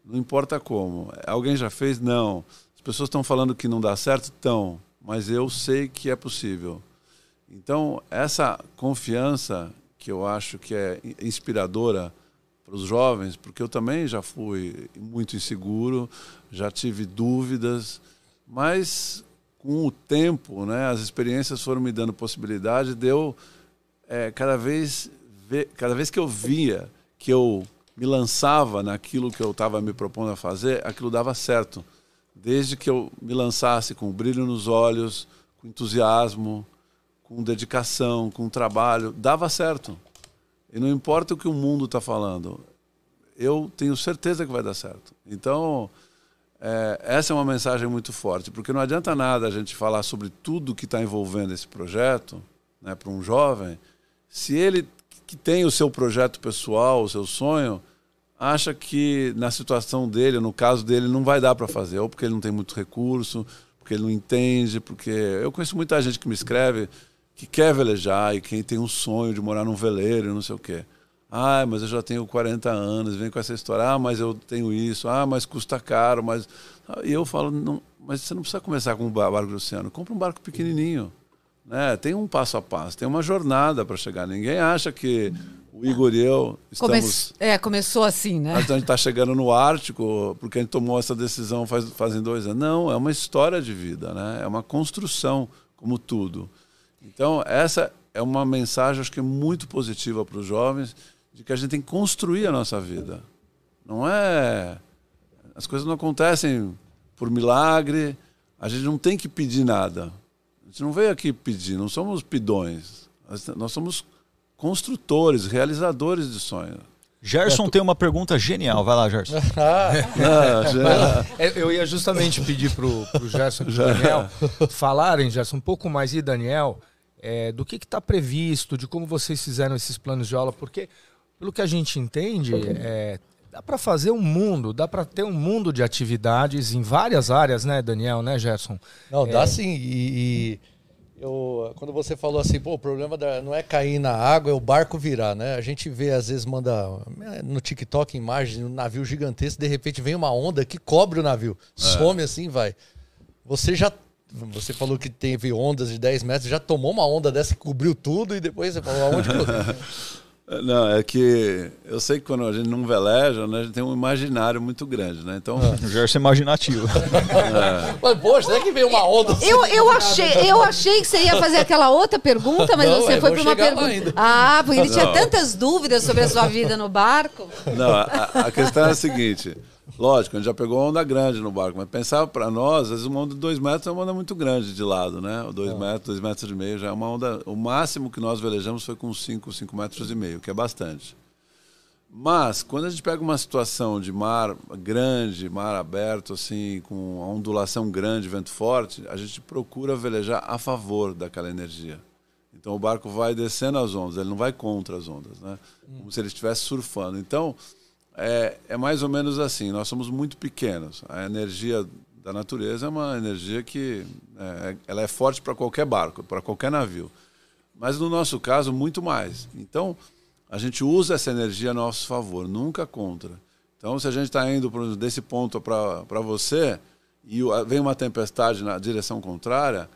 Não importa como. Alguém já fez? Não. As pessoas estão falando que não dá certo? Estão. Mas eu sei que é possível. Então, essa confiança que eu acho que é in- inspiradora para os jovens, porque eu também já fui muito inseguro, já tive dúvidas, mas com o tempo, né, as experiências foram me dando possibilidade de eu é, cada vez cada vez que eu via que eu me lançava naquilo que eu estava me propondo a fazer, aquilo dava certo. Desde que eu me lançasse com brilho nos olhos, com entusiasmo, com dedicação, com trabalho, dava certo. E não importa o que o mundo está falando. eu tenho certeza que vai dar certo. Então, é, essa é uma mensagem muito forte, porque não adianta nada a gente falar sobre tudo que está envolvendo esse projeto né, para um jovem, se ele que tem o seu projeto pessoal, o seu sonho, acha que na situação dele, no caso dele, não vai dar para fazer, ou porque ele não tem muito recurso, porque ele não entende, porque eu conheço muita gente que me escreve que quer velejar e quem tem um sonho de morar num veleiro e não sei o quê. Ah, mas eu já tenho 40 anos, vem com essa história. Ah, mas eu tenho isso. Ah, mas custa caro. Mas... E eu falo, não, mas você não precisa começar com um barco do oceano. Compra um barco pequenininho. Né? Tem um passo a passo, tem uma jornada para chegar. Ninguém acha que o Igor e eu estamos... Come... É, começou assim, né? A gente está chegando no Ártico porque a gente tomou essa decisão faz, fazem dois anos. Não, é uma história de vida, né? É uma construção, como tudo. Então, essa é uma mensagem, acho que muito positiva para os jovens de que a gente tem que construir a nossa vida. Não é. As coisas não acontecem por milagre, a gente não tem que pedir nada. A gente não veio aqui pedir, não somos pidões. Nós somos construtores, realizadores de sonhos. Gerson tem uma pergunta genial. Vai lá, Gerson. ah, eu ia justamente pedir para o Gerson e pro Daniel falarem, Gerson, um pouco mais e Daniel, é, do que está previsto, de como vocês fizeram esses planos de aula, porque pelo que a gente entende, é, dá para fazer um mundo, dá para ter um mundo de atividades em várias áreas, né, Daniel, né, Gerson? Não, dá é... sim. E, e, eu, quando você falou assim, pô, o problema da, não é cair na água, é o barco virar, né? A gente vê, às vezes, manda é, no TikTok imagens, um navio gigantesco, de repente vem uma onda que cobre o navio, é. some assim, vai. Você já você falou que teve ondas de 10 metros, já tomou uma onda dessa que cobriu tudo e depois você falou aonde que Não, é que eu sei que quando a gente não veleja, né, a gente tem um imaginário muito grande, né? Então. Ah. Gerson imaginativo. é. Mas, poxa, será que veio uma onda assim? Eu, eu, achei, eu achei que você ia fazer aquela outra pergunta, mas não, você é, foi para uma pergunta. Ah, porque ele não. tinha tantas dúvidas sobre a sua vida no barco. Não, a, a questão é a seguinte. Lógico, a gente já pegou onda grande no barco, mas pensava para nós, às vezes uma onda de dois metros é uma onda muito grande de lado, né? Dois é. metros, dois metros e meio já é uma onda. O máximo que nós velejamos foi com cinco, cinco metros e meio, que é bastante. Mas quando a gente pega uma situação de mar grande, mar aberto, assim, com a ondulação grande, vento forte, a gente procura velejar a favor daquela energia. Então o barco vai descendo as ondas, ele não vai contra as ondas, né? Como se ele estivesse surfando. Então é, é mais ou menos assim. Nós somos muito pequenos. A energia da natureza é uma energia que é, ela é forte para qualquer barco, para qualquer navio. Mas no nosso caso, muito mais. Então, a gente usa essa energia a nosso favor, nunca contra. Então, se a gente está indo desse ponto para você e vem uma tempestade na direção contrária,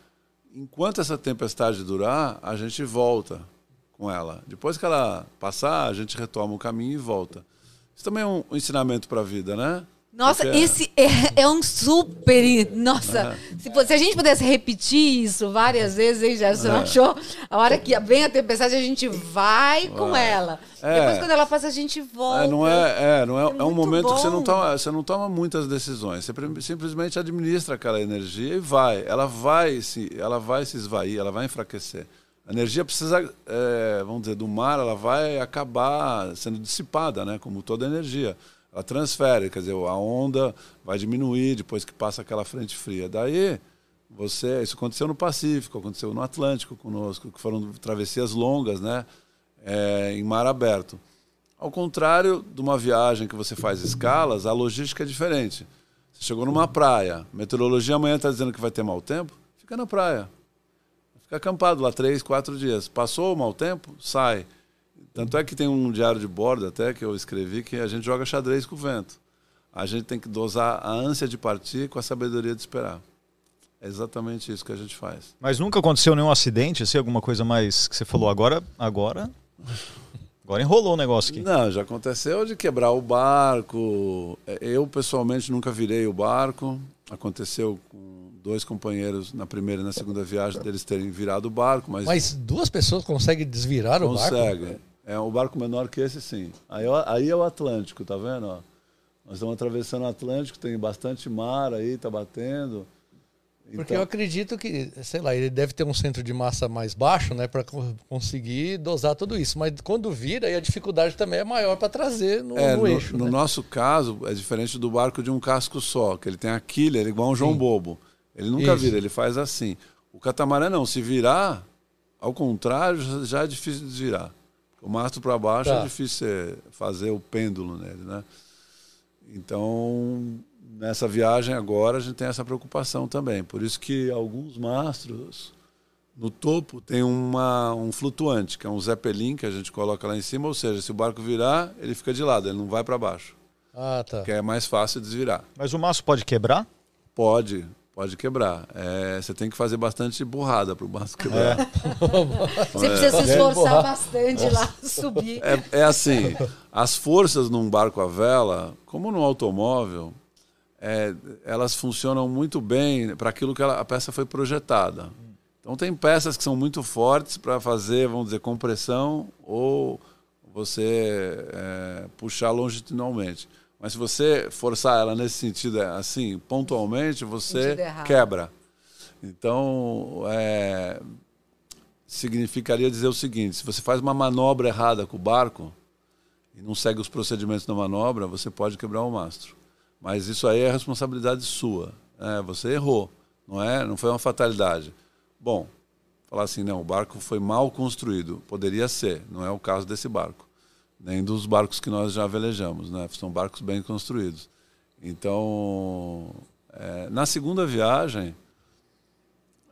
enquanto essa tempestade durar, a gente volta com ela. Depois que ela passar, a gente retoma o caminho e volta. Isso também é um ensinamento para a vida, né? Nossa, Porque... esse é, é, um super. Nossa, é. se, se, a gente pudesse repetir isso várias vezes, hein, Gerson? É. achou? A hora que vem a tempestade, a gente vai com ela. É. Depois, quando ela passa, a gente volta. É, não é, é, não é, é, é um momento bom. que você não, toma, você não toma muitas decisões. Você simplesmente administra aquela energia e vai. Ela vai se, ela vai se esvair, ela vai enfraquecer. A energia precisa, é, vamos dizer, do mar, ela vai acabar sendo dissipada, né? Como toda energia. Ela transfere, quer dizer, a onda vai diminuir depois que passa aquela frente fria. Daí, você, isso aconteceu no Pacífico, aconteceu no Atlântico conosco, que foram travessias longas, né? É, em mar aberto. Ao contrário de uma viagem que você faz escalas, a logística é diferente. Você chegou numa praia, meteorologia amanhã está dizendo que vai ter mau tempo, fica na praia fica acampado lá três, quatro dias. Passou o mau tempo, sai. Tanto é que tem um diário de bordo até que eu escrevi que a gente joga xadrez com o vento. A gente tem que dosar a ânsia de partir com a sabedoria de esperar. É exatamente isso que a gente faz. Mas nunca aconteceu nenhum acidente, assim, alguma coisa mais que você falou agora, agora, agora enrolou o negócio aqui. Não, já aconteceu de quebrar o barco. Eu pessoalmente nunca virei o barco. Aconteceu com dois companheiros na primeira e na segunda viagem deles terem virado o barco, mas mas duas pessoas conseguem desvirar o barco? Consegue. É um barco menor que esse, sim. Aí, aí é o Atlântico, tá vendo? Nós estamos atravessando o Atlântico, tem bastante mar aí, tá batendo. Porque Então- eu acredito que, sei lá, ele deve ter um centro de massa mais baixo, né, para conseguir dosar tudo isso. Mas quando vira, aí a dificuldade também é maior para trazer no, É, no no, eixo. no né? nosso caso, é diferente do barco de um casco só, que ele tem a quilha, ele é igual um João Sim. Bobo. Ele nunca Isso. vira, ele faz assim. O catamarã não, se virar, ao contrário, já- é difícil de desvirar. O mastro para baixo Tá. é difícil fazer o pêndulo nele, né? Então, nessa viagem agora, a gente tem essa preocupação também. Por isso que alguns mastros, no topo, tem uma, um flutuante, que é um zeppelin que a gente coloca lá em cima, ou seja, se o barco virar, ele fica de lado, ele não vai para baixo, Ah, tá. que é mais fácil desvirar. Mas o maço pode quebrar? Pode, pode quebrar. É, você tem que fazer bastante burrada para o barco quebrar. Você precisa se É. esforçar Borrar. bastante lá, subir. É, é assim, as forças num barco à vela, como no automóvel, é, elas funcionam muito bem para aquilo que ela- a peça foi projetada. Então tem peças que são muito fortes para fazer, vamos dizer, compressão ou você é, puxar longitudinalmente. Mas se você forçar ela nesse sentido, é, assim, pontualmente, você quebra. Então, é, significaria dizer o seguinte: se você faz uma manobra errada com o barco e não segue os procedimentos da manobra, você pode quebrar o mastro. Mas isso aí é responsabilidade sua. né? você errou, não é? Não foi uma fatalidade. Bom, falar assim, não, o barco foi mal construído. Poderia ser, não é o caso desse barco. Nem dos barcos que nós já velejamos, né? São barcos bem construídos. Então, é, na segunda viagem,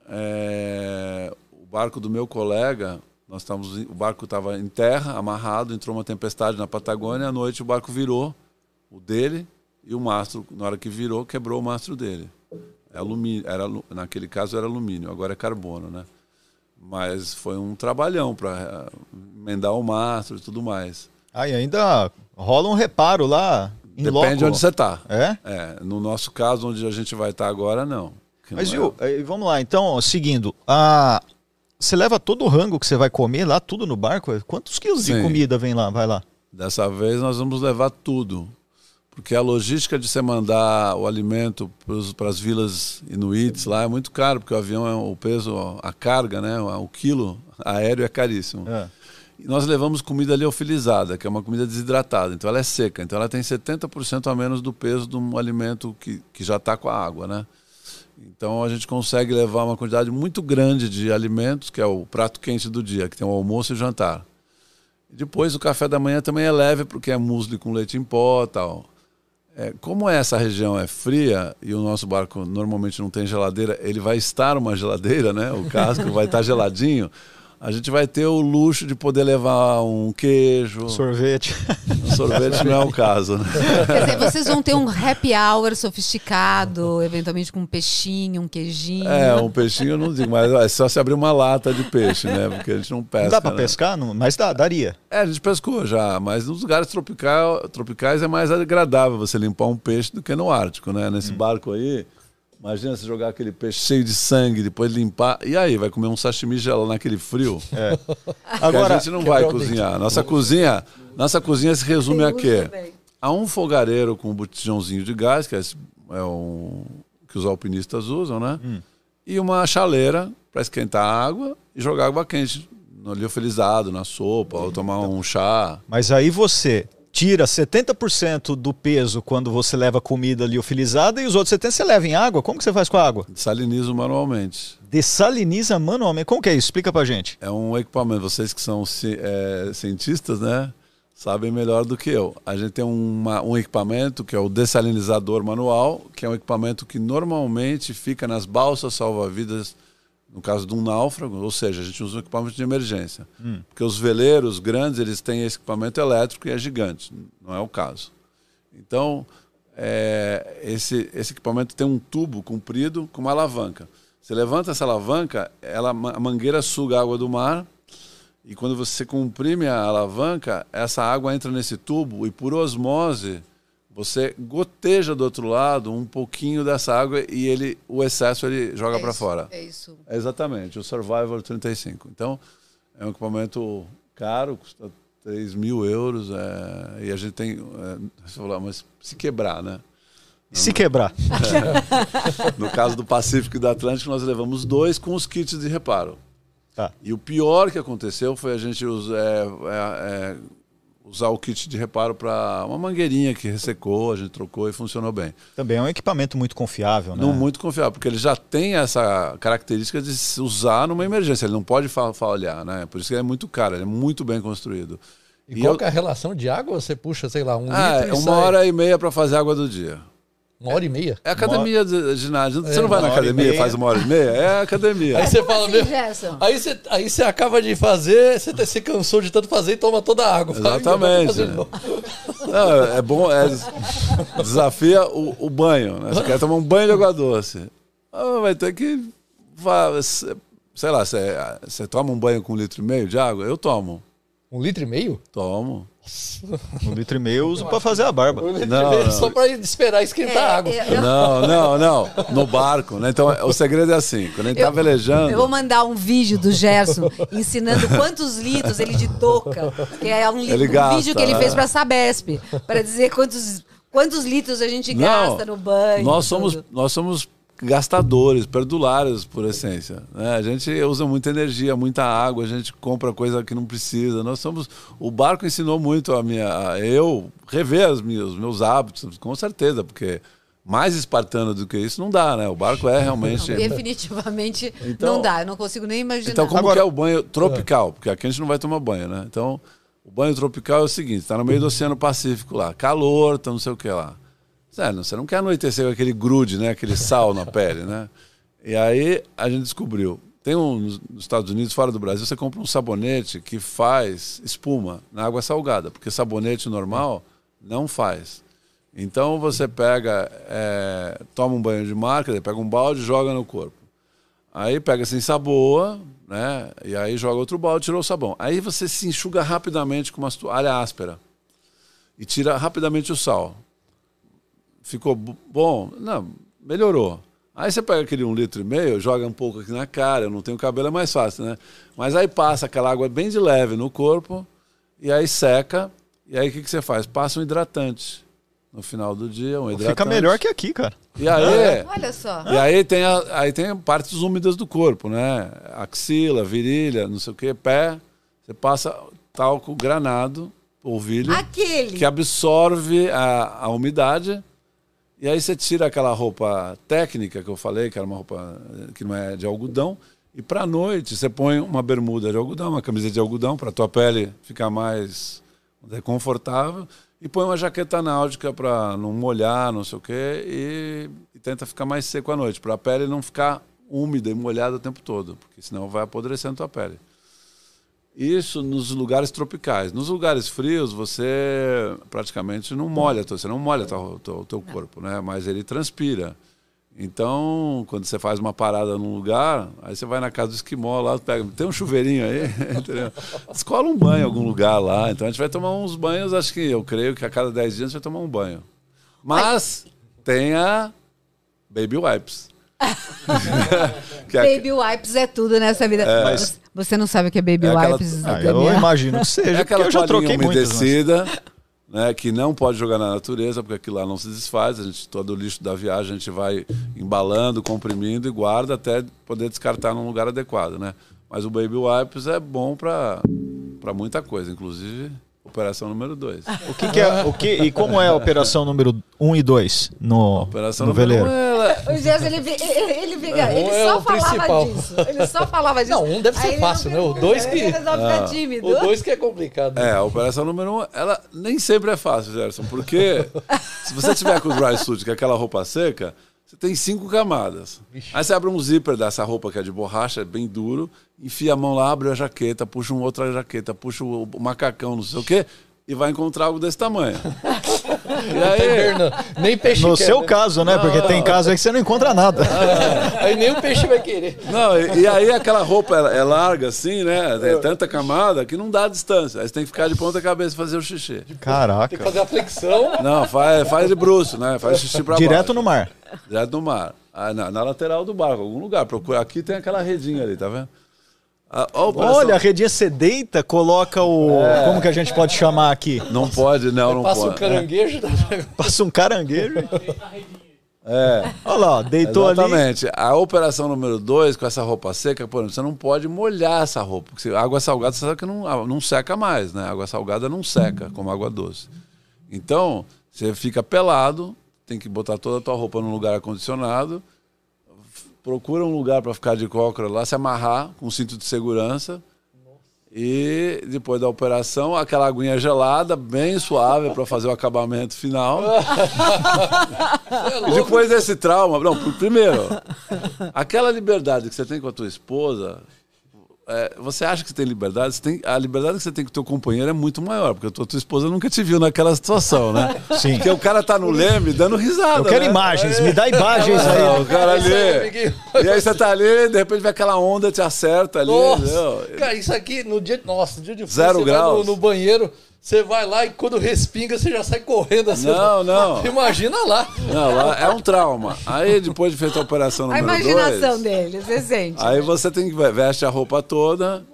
é, o barco do meu colega, nós estávamos, o barco estava em terra, amarrado, entrou uma tempestade na Patagônia, à noite o barco virou, o dele, e o mastro, na hora que virou, quebrou o mastro dele. É alumínio, era, naquele caso era alumínio, agora é carbono, né? Mas foi um trabalhão para emendar o mastro e tudo mais. Ah, e ainda rola um reparo lá em Depende de onde você está. É? É, no nosso caso, onde a gente vai estar agora, não. Mas viu, eh, vamos lá, então, seguindo. A... Você leva todo o rango que você vai comer lá, tudo no barco? Quantos quilos de Sim. comida vem lá? Vai lá. Dessa vez nós vamos levar tudo. Porque a logística de você mandar o alimento para as vilas inuites lá é muito caro, porque o avião é o peso, a carga, né, o quilo aéreo é caríssimo. É. Nós levamos comida liofilizada, que é uma comida desidratada, então ela é seca, então ela tem 70% a menos do peso de um alimento que, que já está com a água, né? Então a gente consegue levar uma quantidade muito grande de alimentos, que é o prato quente do dia, que tem o almoço e o jantar. Depois o café da manhã também é leve, porque é musli com leite em pó tal. É, como essa região é fria e o nosso barco normalmente não tem geladeira, ele vai estar uma geladeira, né? O casco vai estar geladinho. A gente vai ter o luxo de poder levar um queijo. Sorvete. Sorvete não é o caso, né? Quer dizer, vocês vão ter um happy hour sofisticado, eventualmente com um peixinho, um queijinho. É, um peixinho eu não digo, mas é só se abrir uma lata de peixe, né? Porque a gente não pesca. Não dá pra né? pescar? Não, mas dá, daria. É, a gente pescou já, mas nos lugares tropical, tropicais é mais agradável você limpar um peixe do que no Ártico, né? Nesse barco aí, imagina você jogar aquele peixe cheio de sangue, depois limpar. E aí, vai comer um sashimi gelado naquele frio? É. Agora, a gente não vai cozinhar. Nossa cozinha, nossa cozinha se resume a quê? A um fogareiro com um botijãozinho de gás, que é, esse- é um que os alpinistas usam, né? E uma chaleira para esquentar a água e jogar água quente no liofilizado, na sopa, ou tomar um chá. mas aí você tira 70% do peso quando você leva comida liofilizada e os outros 70% você leva em água. Como que você faz com a água? Salinizo manualmente. Dessaliniza manualmente. Como que é isso? Explica pra gente. É um equipamento. Vocês que são é, cientistas, né? Sabem melhor do que eu. A gente tem uma- um equipamento que é o dessalinizador manual, que é um equipamento que normalmente fica nas balsas salva-vidas, no caso de um náufrago, ou seja, a gente usa um equipamento de emergência. Porque os veleiros grandes, eles têm esse equipamento elétrico e é gigante. Não é o caso. Então, é, esse, esse equipamento tem um tubo comprido com uma alavanca. Você levanta essa alavanca, ela, a mangueira suga a água do mar e quando você comprime a alavanca, essa água entra nesse tubo e por osmose você goteja do outro lado um pouquinho dessa água e ele, o excesso ele joga É para fora. É isso. É exatamente, o Survivor 35. Então, é um equipamento caro, custa 3 mil euros, é, e a gente tem. É, você falou, mas se quebrar, né? Se quebrar. No caso do Pacífico e do Atlântico, nós levamos dois com os kits de reparo. Tá. E o pior que aconteceu foi a gente usar, é, é, é, usar o kit de reparo para uma mangueirinha que ressecou, a gente trocou e funcionou bem. Também é um equipamento muito confiável, né? Não muito confiável, porque ele já tem essa característica de se usar numa emergência. Ele não pode fa- falhar, né? Por isso que ele é muito caro, ele é muito bem construído. E, E qual eu- que é a relação de água? Você puxa, sei lá, um Ah, litro é e uma sai- hora e meia para fazer água do dia. Uma hora e meia? É academia de ginásio. Você É, não vai na academia e faz uma hora e meia? É academia. Aí você fala, assim. Gerson? Aí você, aí você acaba de fazer, você, você cansou de tanto fazer e toma toda a água. Fala, "Ainda vou Exatamente. fazer de novo." Não, é bom, é, desafia o, o banho. Né? Você quer tomar um banho de água doce. Ah, vai ter que. Sei lá, você, você toma um banho com um litro e meio de água? Eu tomo. Um litro e meio? Tomo. Um litro e meio eu uso pra fazer a barba. Um litro Não, e meio não. só pra esperar esquentar a água. É, eu- Não, não, não. No barco, né? Então, o segredo é assim: quando a gente tá velejando. Eu vou mandar um vídeo do Gerson ensinando quantos litros ele de toca. Que é um, li- Ele um gasta, vídeo que ele né? fez pra Sabesp. Para dizer quantos, quantos litros a gente Não, gasta no banho. Nós somos, tudo. nós somos gastadores, perdulários por essência. né? A gente usa muita energia, muita água, a gente compra coisa que não precisa. Nós somos. O barco ensinou muito a minha, a eu rever os meus, os meus hábitos, com certeza, porque mais espartano do que isso não dá, né? O barco é realmente. Não, definitivamente Então- não dá. Eu não consigo nem imaginar. Então, como Agora- que é o banho tropical? Porque aqui a gente não vai tomar banho, né? Então, o banho tropical é o seguinte: tá no meio do Oceano Pacífico lá, calor, tá não sei o que lá. Sério, você não quer anoitecer com aquele grude, né? Aquele sal na pele, né? E aí a gente descobriu. Tem um nos Estados Unidos, fora do Brasil, você compra um sabonete que faz espuma na água salgada, porque sabonete normal não faz. Então você pega, é, toma um banho de mar, quer dizer, pega um balde e joga no corpo. Aí pega assim, saboa, né? E aí joga outro balde, tirou o sabão. Aí você se enxuga rapidamente com uma toalha áspera e tira rapidamente o sal. Ficou bo- bom? Não, melhorou. Aí você pega aquele um litro e meio, joga um pouco aqui na cara, eu não tenho cabelo, é mais fácil, né? Mas aí passa aquela água bem de leve no corpo, e aí seca, e aí o que, que você faz? Passa um hidratante. No final do dia, um hidratante. Fica melhor que aqui, cara. E aí, Olha só. e aí tem, a- aí tem partes úmidas do corpo, né? Axila, virilha, não sei o que, pé. Você passa talco granado, polvilho, Aquele. que absorve a, a umidade. E aí você tira aquela roupa técnica que eu falei, que era uma roupa eh, que não é de algodão. E para noite você põe uma bermuda de algodão, uma camisa de algodão, para tua pele ficar mais confortável. E põe uma jaqueta náutica para não molhar, não sei o quê. E, e tenta ficar mais seco à noite, para a pele não ficar úmida e molhada o tempo todo, porque senão vai apodrecendo tua pele. Isso nos lugares tropicais. Nos lugares frios, você praticamente não molha, você não molha o teu, teu corpo, né? Mas ele transpira. Então, quando você faz uma parada num lugar, aí você vai na casa do esquimó lá, pega, tem um chuveirinho aí, entendeu? Escola um banho em algum lugar lá. Então a gente vai tomar uns banhos, acho que eu creio que a cada 10 dias a gente vai tomar um banho. Mas tem a Baby Wipes. que é, Baby wipes é tudo nessa vida. mas- Você não sabe o que é baby É aquela- wipes? Ah, eu imagino que seja, É aquela eu já troquei muitas. mas- umedecida, né, que não pode jogar na natureza, porque aquilo lá não se desfaz. A gente, todo o lixo da viagem a gente vai embalando, comprimindo e guarda até poder descartar num lugar adequado. Né? Mas o Baby Wipes é bom para muita coisa, inclusive operação número 2. O que, que é, o que, e como é a operação número 1 e 2 no, Operação no número veleiro? um, ela- O Gerson, ele, ele, ele, ele Um é só o falava principal. disso. Ele só falava disso. Não, um deve ser Aí fácil, não né? O dois que- tímido. O dois que é complicado. É, a operação número um, ela nem sempre é fácil, Gerson, porque se você tiver com o dry suit, que é aquela roupa seca, você tem cinco camadas. Aí você abre um zíper dessa roupa que é de borracha, é bem duro, enfia a mão lá, abre a jaqueta, puxa uma outra jaqueta, puxa o, o macacão, não sei o quê, e vai encontrar algo desse tamanho. Aí. Nem peixe No quer, seu né? caso, né? Porque tem casos aí que você não encontra nada. Aí nem o peixe vai querer. não, e, e aí aquela roupa ela é larga assim, né? Tem tanta camada que não dá distância. Aí você tem que ficar de ponta cabeça e fazer o xixi. Tem que Caraca. fazer a flexão. Não, faz, faz de bruxo, né? Faz xixi pra baixo. Direto no mar. Direto no mar. Ah, na, na lateral do barco, algum lugar. Procura. Aqui tem aquela redinha ali, tá vendo? Ah, Olha, a redinha você deita, coloca o. Como que a gente pode chamar aqui? Não pode, não, não Passa um pode. caranguejo. Passa um caranguejo. É. Olha lá, deitou ali. Exatamente. A operação número dois, com essa roupa seca, por exemplo, você não pode molhar essa roupa. Porque água salgada, você sabe que não, não seca mais, né? Água salgada não seca, como água doce. Então, você fica pelado, tem que botar toda a tua roupa num lugar acondicionado, procura um lugar para ficar de cócora lá, se amarrar com um cinto de segurança. E depois da operação, aquela aguinha gelada, bem suave, para fazer o acabamento final. E depois desse trauma, não, pr- primeiro, aquela liberdade que você tem com a tua esposa, é, você acha que você tem liberdade? Você tem, a liberdade que você tem com o teu companheiro é muito maior, porque a tua, tua esposa nunca te viu naquela situação, né? Sim. Porque o cara tá no leme dando risada. Eu quero né? imagens, me dá imagens Não, aí. o cara aí, ali. E aí você tá ali, de repente vem aquela onda, te acerta ali. Nossa, entendeu? cara, isso aqui no dia, nossa, no dia de frio, Zero você vai graus. no, no banheiro, você vai lá e quando respinga você já sai correndo assim. Não, não. Imagina lá. Não, lá é um trauma. Aí depois de feita a operação A número imaginação dois, dele, você sente. Aí você tem que veste a roupa toda.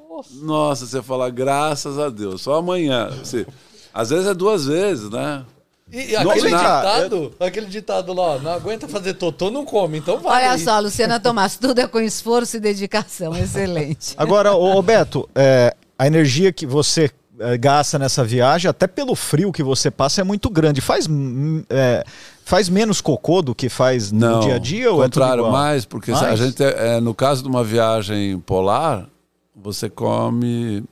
Nossa, você fala, graças a Deus, só amanhã. Você, às vezes é duas vezes, né? E, e aquele cá, ditado, aquele ditado lá, não aguenta fazer totô, não come. Então vai. Olha aí. só, Luciana Tomás, tudo é com esforço e dedicação. Excelente. Agora, ô, ô Beto, é, a energia que você gasta nessa viagem, até pelo frio que você passa, é muito grande. Faz, hum, é, faz menos cocô do que faz no Não, dia a dia? Ou é contrário, igual? mais, porque a Mais? gente, é, no caso de uma viagem polar, você come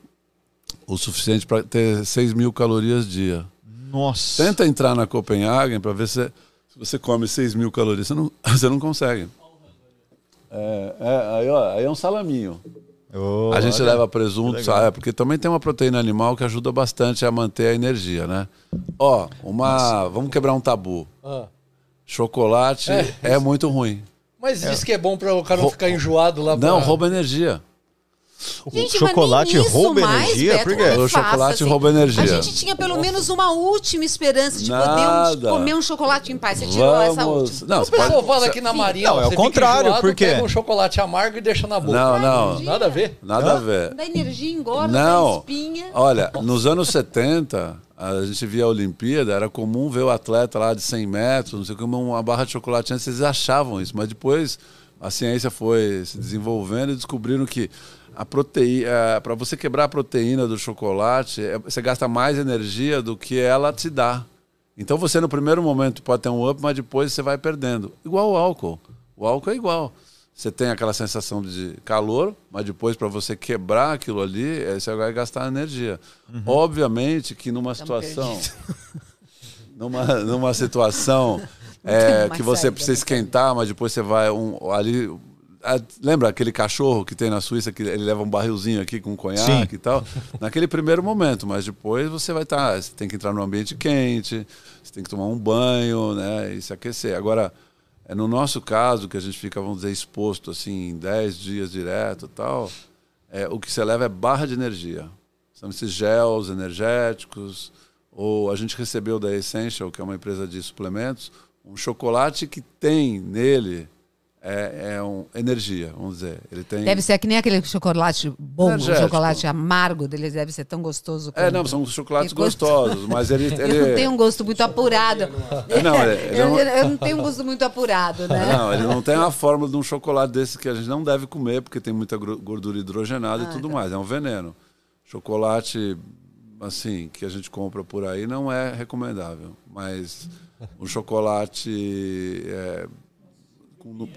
o suficiente para ter 6 mil calorias dia. Nossa. Tenta entrar na Copenhagen para ver se, se você come 6 mil calorias. Você não, você não consegue. É, é, aí, ó, aí é um salaminho. Ô, a gente olha, leva presunto, sabe? Porque também tem uma proteína animal que ajuda bastante a manter a energia, né? Ó, uma. Vamos quebrar um tabu. Ah. Chocolate É. é, muito ruim. Mas diz que é bom para o cara não ficar enjoado lá. Não, pra... rouba energia. O Gente, chocolate rouba mais, energia? Beto, Por não quê? O chocolate rouba energia. A gente tinha pelo menos uma última esperança de poder um- Nada. comer um chocolate em paz. Você tirou essa última. Não, O pessoal fala aqui na Marinha, Não, é o contrário, enjoado, por quê? pega um chocolate amargo e deixa na boca. Não, não. Nada a ver. Nada a ver. Da energia engorda, Não. da espinha. Olha, nos anos 70, a gente via a Olimpíada, era comum ver o atleta lá de 100 metros, não sei o que, uma barra de chocolate antes, eles achavam isso, mas depois a ciência foi se desenvolvendo e descobriram que a proteína, para você quebrar a proteína do chocolate, é- você gasta mais energia do que ela te dá. Então você no primeiro momento pode ter um up, mas depois você vai perdendo. Igual o álcool. O álcool é igual. Você tem aquela sensação de calor, mas depois para você quebrar aquilo ali, aí você vai gastar energia. Obviamente que numa situação numa, numa situação é, que você saída, precisa né? esquentar, mas depois você vai um, ali. A- lembra aquele cachorro que tem na Suíça que ele leva um barrilzinho aqui com conhaque Sim. e tal? Naquele primeiro momento, mas depois você vai estar. você tem que entrar num ambiente quente, você tem que tomar um banho, né? E se aquecer. Agora, é no nosso caso, que a gente fica, vamos dizer, exposto assim, 10 dias direto e tal, é, o que você leva é barra de energia. São esses gels energéticos, ou a gente recebeu da Essential, que é uma empresa de suplementos, um chocolate que tem nele é, é um, energia, vamos dizer. Ele tem. Deve ser que nem aquele chocolate bom, Energético. chocolate amargo deles deve ser tão gostoso. É, como- não, são chocolates É gosto- gostosos, mas ele. ele... Eu não tenho um gosto muito apurado. Não, ele- eu, não- eu- não tenho um gosto muito apurado, né? Não, ele não tem a fórmula de um chocolate desse que a gente não deve comer, porque tem muita gordura hidrogenada Ah, e tudo tá. mais. É um veneno. Chocolate, assim, que a gente compra por aí não é recomendável. Mas um chocolate é, com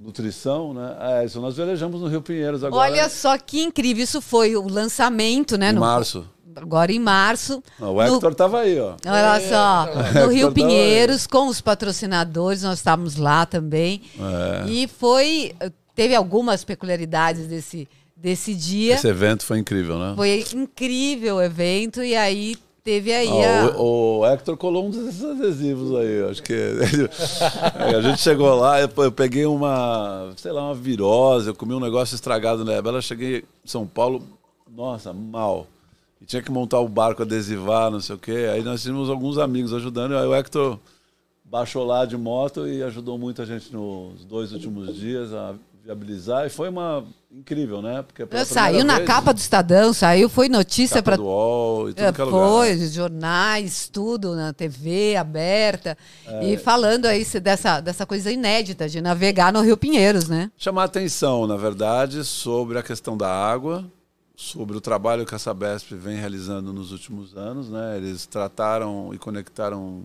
nutrição, né? É, isso nós velejamos no Rio Pinheiros agora. Olha só que incrível. Isso foi o lançamento, né? em no- março. Agora em março. Não, o Hector estava aí, ó. Olha só, no Hector Rio Pinheiros, com os patrocinadores, nós estávamos lá também. É. E foi. Teve algumas peculiaridades desse, desse dia. Esse evento foi incrível, né? Foi incrível o evento, e aí teve aí Ah, a. o, o Hector colou um desses adesivos aí, acho que É, a gente chegou lá, eu, eu peguei uma, sei lá, uma virose, eu comi um negócio estragado na Bela, cheguei em São Paulo, nossa, mal. E tinha que montar o barco, adesivar, não sei o quê. Aí nós tínhamos alguns amigos ajudando, aí o Hector baixou lá de moto e ajudou muito a gente nos dois últimos dias. A viabilizar e foi uma incrível, né? Porque Saiu na vez, capa do Estadão, saiu, foi notícia para UOL e tudo É, que é lugar. Foi, né? jornais, tudo na TV aberta. É. E falando aí dessa, dessa coisa inédita de navegar no Rio Pinheiros, né? Chamar atenção, na verdade, sobre a questão da água, sobre o trabalho que a Sabesp vem realizando nos últimos anos. Né? Eles trataram e conectaram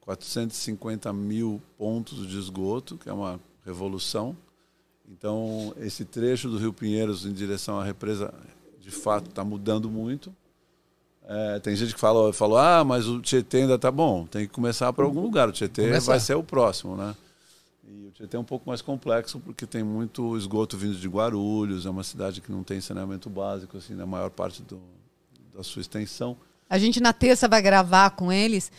450 mil pontos de esgoto, que é uma revolução. Então, esse trecho do Rio Pinheiros em direção à represa, de fato, está mudando muito. É, tem gente que fala, falou, ah, mas o Tietê ainda está bom. Tem que começar por algum lugar. O Tietê Começar. vai ser o próximo, né? E o Tietê é um pouco mais complexo porque tem muito esgoto vindo de Guarulhos. É uma cidade que não tem saneamento básico, assim, na maior parte do, da sua extensão. A gente na terça vai gravar com eles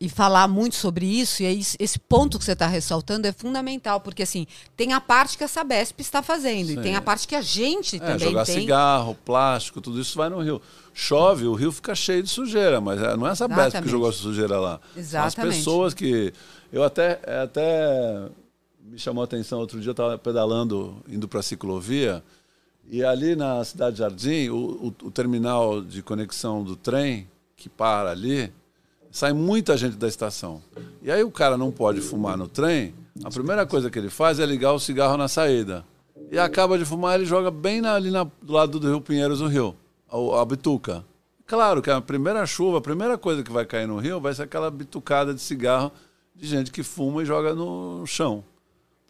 e falar muito sobre isso. E aí, esse ponto que você está ressaltando é fundamental, porque assim, tem a parte que a Sabesp está fazendo, Sim. e tem a parte que a gente É, também jogar tem. cigarro, plástico, tudo isso vai no rio. Chove, o rio fica cheio de sujeira, mas é- não é essa Sabesp que Exatamente. jogou a sujeira lá. Exatamente. as pessoas que. Eu até, é, até me chamou a atenção outro dia, eu estava pedalando, indo para a ciclovia, e ali na Cidade Jardim, o, o, o terminal de conexão do trem, que para ali, sai muita gente da estação. E aí o cara não pode fumar no trem, a primeira coisa que ele faz é ligar o cigarro na saída. E acaba de fumar, ele joga bem na- ali na- do lado do Rio Pinheiros, no rio, a, a bituca. Claro que a primeira chuva, a primeira coisa que vai cair no rio vai ser aquela bitucada de cigarro de gente que fuma e joga no chão.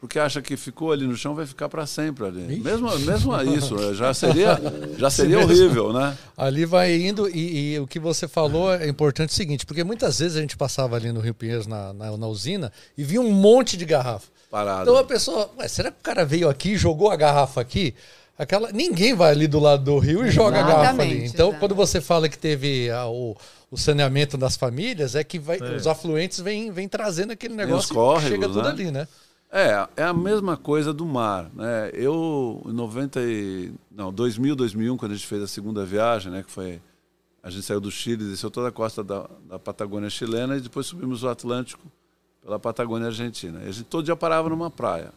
Porque acha que ficou ali no chão, vai ficar para sempre ali. Mesmo, mesmo isso, já seria, já seria horrível, né? Ali vai indo, e, e o que você falou é importante o seguinte, porque muitas vezes a gente passava ali no Rio Pinheiros, na, na, na usina, e via um monte de garrafa. Parado. Então a pessoa, "Ué, será que o cara veio aqui, jogou a garrafa aqui? Aquela, ninguém vai ali do lado do rio e joga a garrafa ali. Exatamente, Então, exato. quando você fala que teve ah, o, o saneamento das famílias, é que vai, os afluentes vêm vêm trazendo aquele negócio os córregos, chega tudo né? ali, né? É, é a mesma coisa do mar, né? Eu, em 90 e... Não, 2000, 2001, quando a gente fez a segunda viagem, né? Que foi... A gente saiu do Chile, desceu toda a costa da, da Patagônia chilena e depois subimos o Atlântico pela Patagônia argentina. E a gente todo dia parava numa praia.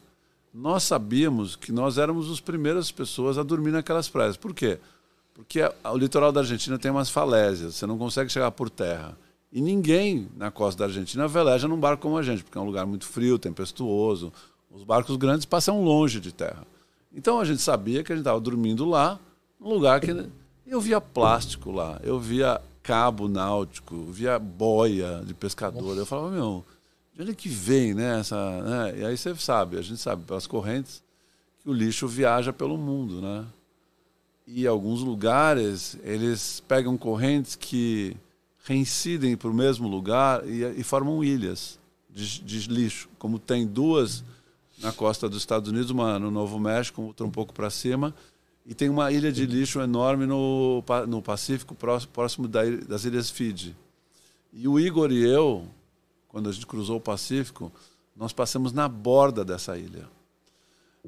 Nós sabíamos que nós éramos as primeiras pessoas a dormir naquelas praias. Por quê? Porque a- o litoral da Argentina tem umas falésias, você não consegue chegar por terra. E ninguém na costa da Argentina veleja num barco como a gente, porque é um lugar muito frio, tempestuoso. Os barcos grandes passam longe de terra. Então a gente sabia que a gente estava dormindo lá, num lugar que. Eu via plástico lá, eu via cabo náutico, via boia de pescador. Eu falava, meu, de onde é que vem, né? Essa, né? E aí você sabe, a gente sabe pelas correntes que o lixo viaja pelo mundo, né? E alguns lugares eles pegam correntes que reincidem para o mesmo lugar e, e formam ilhas de, de lixo, como tem duas na costa dos Estados Unidos, uma no Novo México, outra um pouco para cima, e tem uma ilha de lixo enorme no, no Pacífico, próximo, próximo da das Ilhas Fiji. E o Igor e eu, quando a gente cruzou o Pacífico, nós passamos na borda dessa ilha.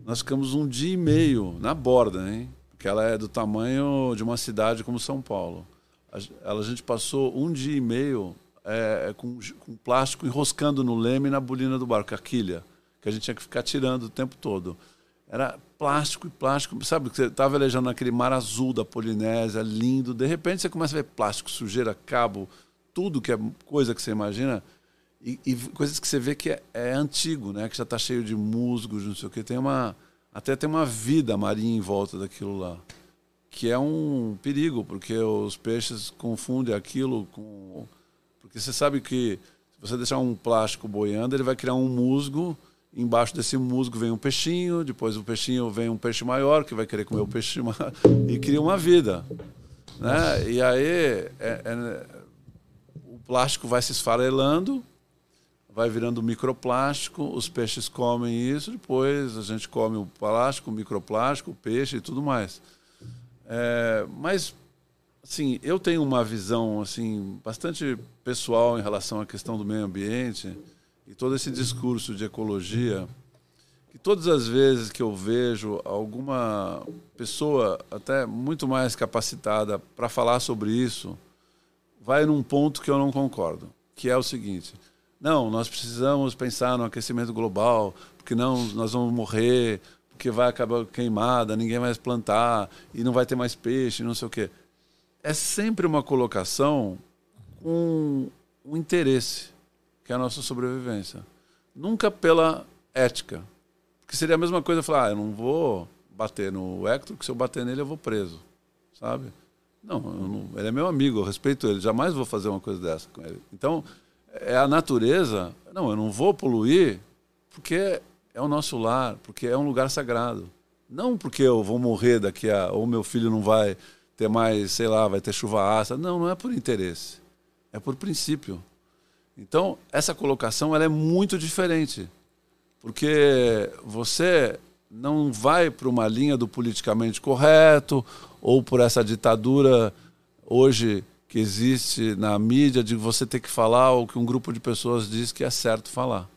Nós ficamos um dia e meio na borda, hein? Porque ela é do tamanho de uma cidade como São Paulo. A, gente passou um dia e meio é, com, j- com plástico enroscando no leme e na bolina do barco, a quilha, que a gente tinha que ficar tirando o tempo todo. Era plástico e plástico. Sabe, você estava velejando naquele mar azul da Polinésia, lindo. De repente você começa a ver plástico, sujeira, cabo, tudo que é coisa que você imagina. E, e coisas que você vê que é, é antigo, né? Que já está cheio de musgos, não sei o que. Tem uma, até tem uma vida marinha em volta daquilo lá. Que é um perigo, porque os peixes confundem aquilo com... Porque você sabe que se você deixar um plástico boiando, ele vai criar um musgo. Embaixo desse musgo vem um peixinho, depois o peixinho vem um peixe maior, que vai querer comer o peixe maior, e cria uma vida. Né? E aí é- é- o plástico vai se esfarelando, vai virando microplástico, os peixes comem isso, depois a gente come o plástico, o microplástico, o peixe e tudo mais. É, mas, assim, eu tenho uma visão assim bastante pessoal em relação à questão do meio ambiente e todo esse discurso de ecologia, que todas as vezes que eu vejo alguma pessoa até muito mais capacitada para falar sobre isso, vai num ponto que eu não concordo, que é o seguinte: não, nós precisamos pensar no aquecimento global, porque não nós vamos morrer, porque vai acabar queimada, ninguém vai plantar e não vai ter mais peixe, não sei o quê. É sempre uma colocação com um interesse, que é a nossa sobrevivência. Nunca pela ética. Porque seria a mesma coisa falar, ah, eu não vou bater no Hector, que se eu bater nele eu vou preso, sabe? Não, não, ele é meu amigo, eu respeito ele, jamais vou fazer uma coisa dessa com ele. Então, é a natureza, não, eu não vou poluir porque é o nosso lar, porque é um lugar sagrado. Não porque eu vou morrer daqui a. ou meu filho não vai ter mais, sei lá, vai ter chuva ácida. Não, não é por interesse. É por princípio. Então, essa colocação ela é muito diferente. Porque você não vai para uma linha do politicamente correto ou por essa ditadura hoje que existe na mídia de você ter que falar o que um grupo de pessoas diz que é certo falar.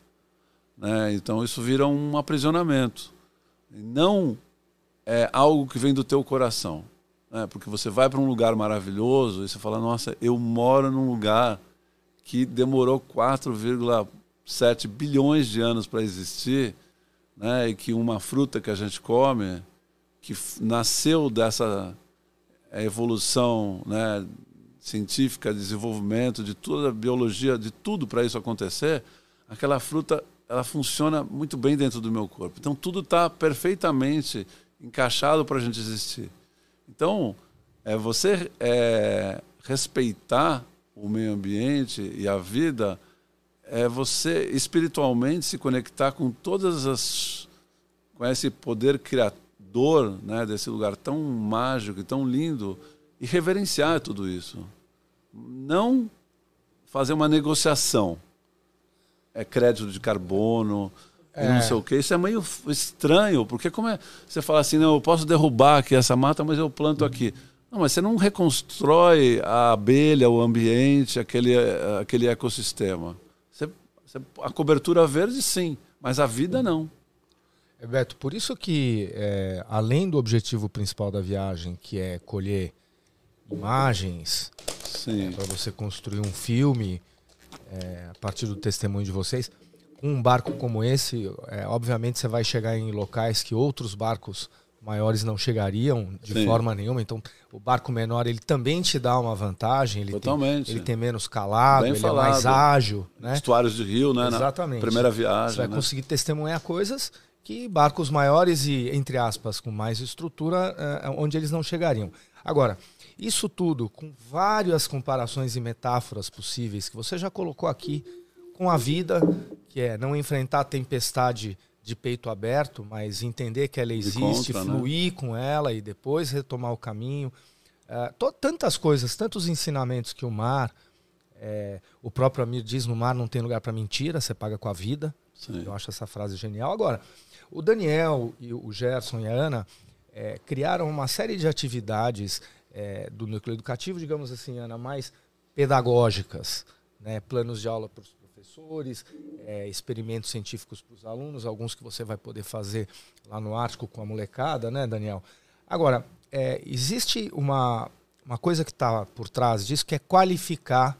Né? Então isso vira um aprisionamento. Não é algo que vem do teu coração. Né? Porque você vai para um lugar maravilhoso e você fala, nossa, eu moro num lugar que demorou 4,7 bilhões de anos para existir, né? e que uma fruta que a gente come, que nasceu dessa evolução né? científica, desenvolvimento, de toda a biologia, de tudo para isso acontecer, aquela fruta ela funciona muito bem dentro do meu corpo. Então tudo está perfeitamente encaixado para a gente existir. Então, é você é, respeitar o meio ambiente e a vida é você espiritualmente se conectar com todas as com esse poder criador, né, desse lugar tão mágico e tão lindo e reverenciar tudo isso. Não fazer uma negociação. É crédito de carbono, é. não sei o que. Isso é meio estranho, porque como é. Você fala assim, não, eu posso derrubar aqui essa mata, mas eu planto aqui. Não, mas você não reconstrói a abelha, o ambiente, aquele, aquele ecossistema. Você, você, a cobertura verde, sim, mas a vida não. É, Beto, por isso que, é, além do objetivo principal da viagem, que é colher imagens é, para você construir um filme é, a partir do testemunho de vocês. Com um barco como esse, é, obviamente você vai chegar em locais que outros barcos maiores não chegariam de Sim. forma nenhuma. Então, o barco menor ele também te dá uma vantagem. Ele Totalmente. Tem, ele tem menos calado, Bem ele falado. é mais ágil. Né? Estuários de rio, né? Exatamente. Na primeira viagem. Você vai né? conseguir testemunhar coisas que barcos maiores e, entre aspas, com mais estrutura, é, onde eles não chegariam. Agora, isso tudo com várias comparações e metáforas possíveis que você já colocou aqui com a vida, que é não enfrentar a tempestade de peito aberto, mas entender que ela existe, contra, né? fluir né? com ela e depois retomar o caminho. Uh, tantas coisas, tantos ensinamentos que o mar, é, o próprio Amir diz: no mar não tem lugar para mentira, você paga com a vida. Sim. Eu acho essa frase genial. Agora, o Daniel e o Gerson e a Ana é, criaram uma série de atividades é, do núcleo educativo, digamos assim, Ana, mais pedagógicas, né? planos de aula para os professores, é, experimentos científicos para os alunos, alguns que você vai poder fazer lá no Ártico com a molecada, né, Daniel? Agora, é, existe uma, uma coisa que está por trás disso, que é qualificar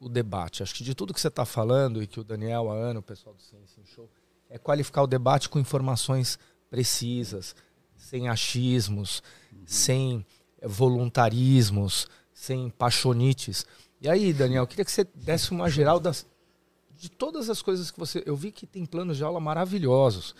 o debate. Acho que de tudo que você está falando e que o Daniel, a Ana, o pessoal do Ciência em Show, é qualificar o debate com informações precisas, sem achismos, uhum. sem voluntarismos, sem paixonites. E aí, Daniel, eu queria que você desse uma geral das, de todas as coisas que você. Eu vi que tem planos de aula maravilhosos.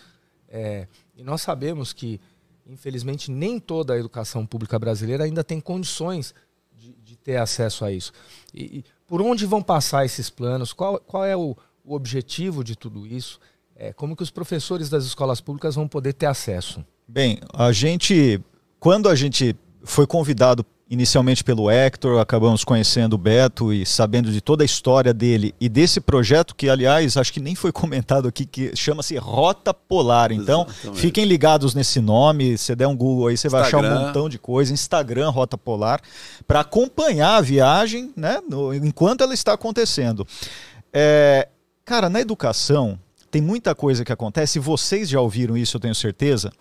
É, e nós sabemos que, infelizmente, nem toda a educação pública brasileira ainda tem condições de, de ter acesso a isso. E, e, por onde vão passar esses planos? Qual, qual é o, o objetivo de tudo isso? É, como que os professores das escolas públicas vão poder ter acesso? Bem, a gente, quando a gente foi convidado inicialmente pelo Hector, acabamos conhecendo o Beto e sabendo de toda a história dele e desse projeto que, aliás, acho que nem foi comentado aqui, que chama-se Rota Polar. Então, Exatamente. fiquem ligados nesse nome. Se der um Google aí, você Instagram. vai achar um montão de coisa. Instagram Rota Polar, para acompanhar a viagem, né, no, enquanto ela está acontecendo. É, cara, na educação tem muita coisa que acontece. Vocês já ouviram isso, eu tenho certeza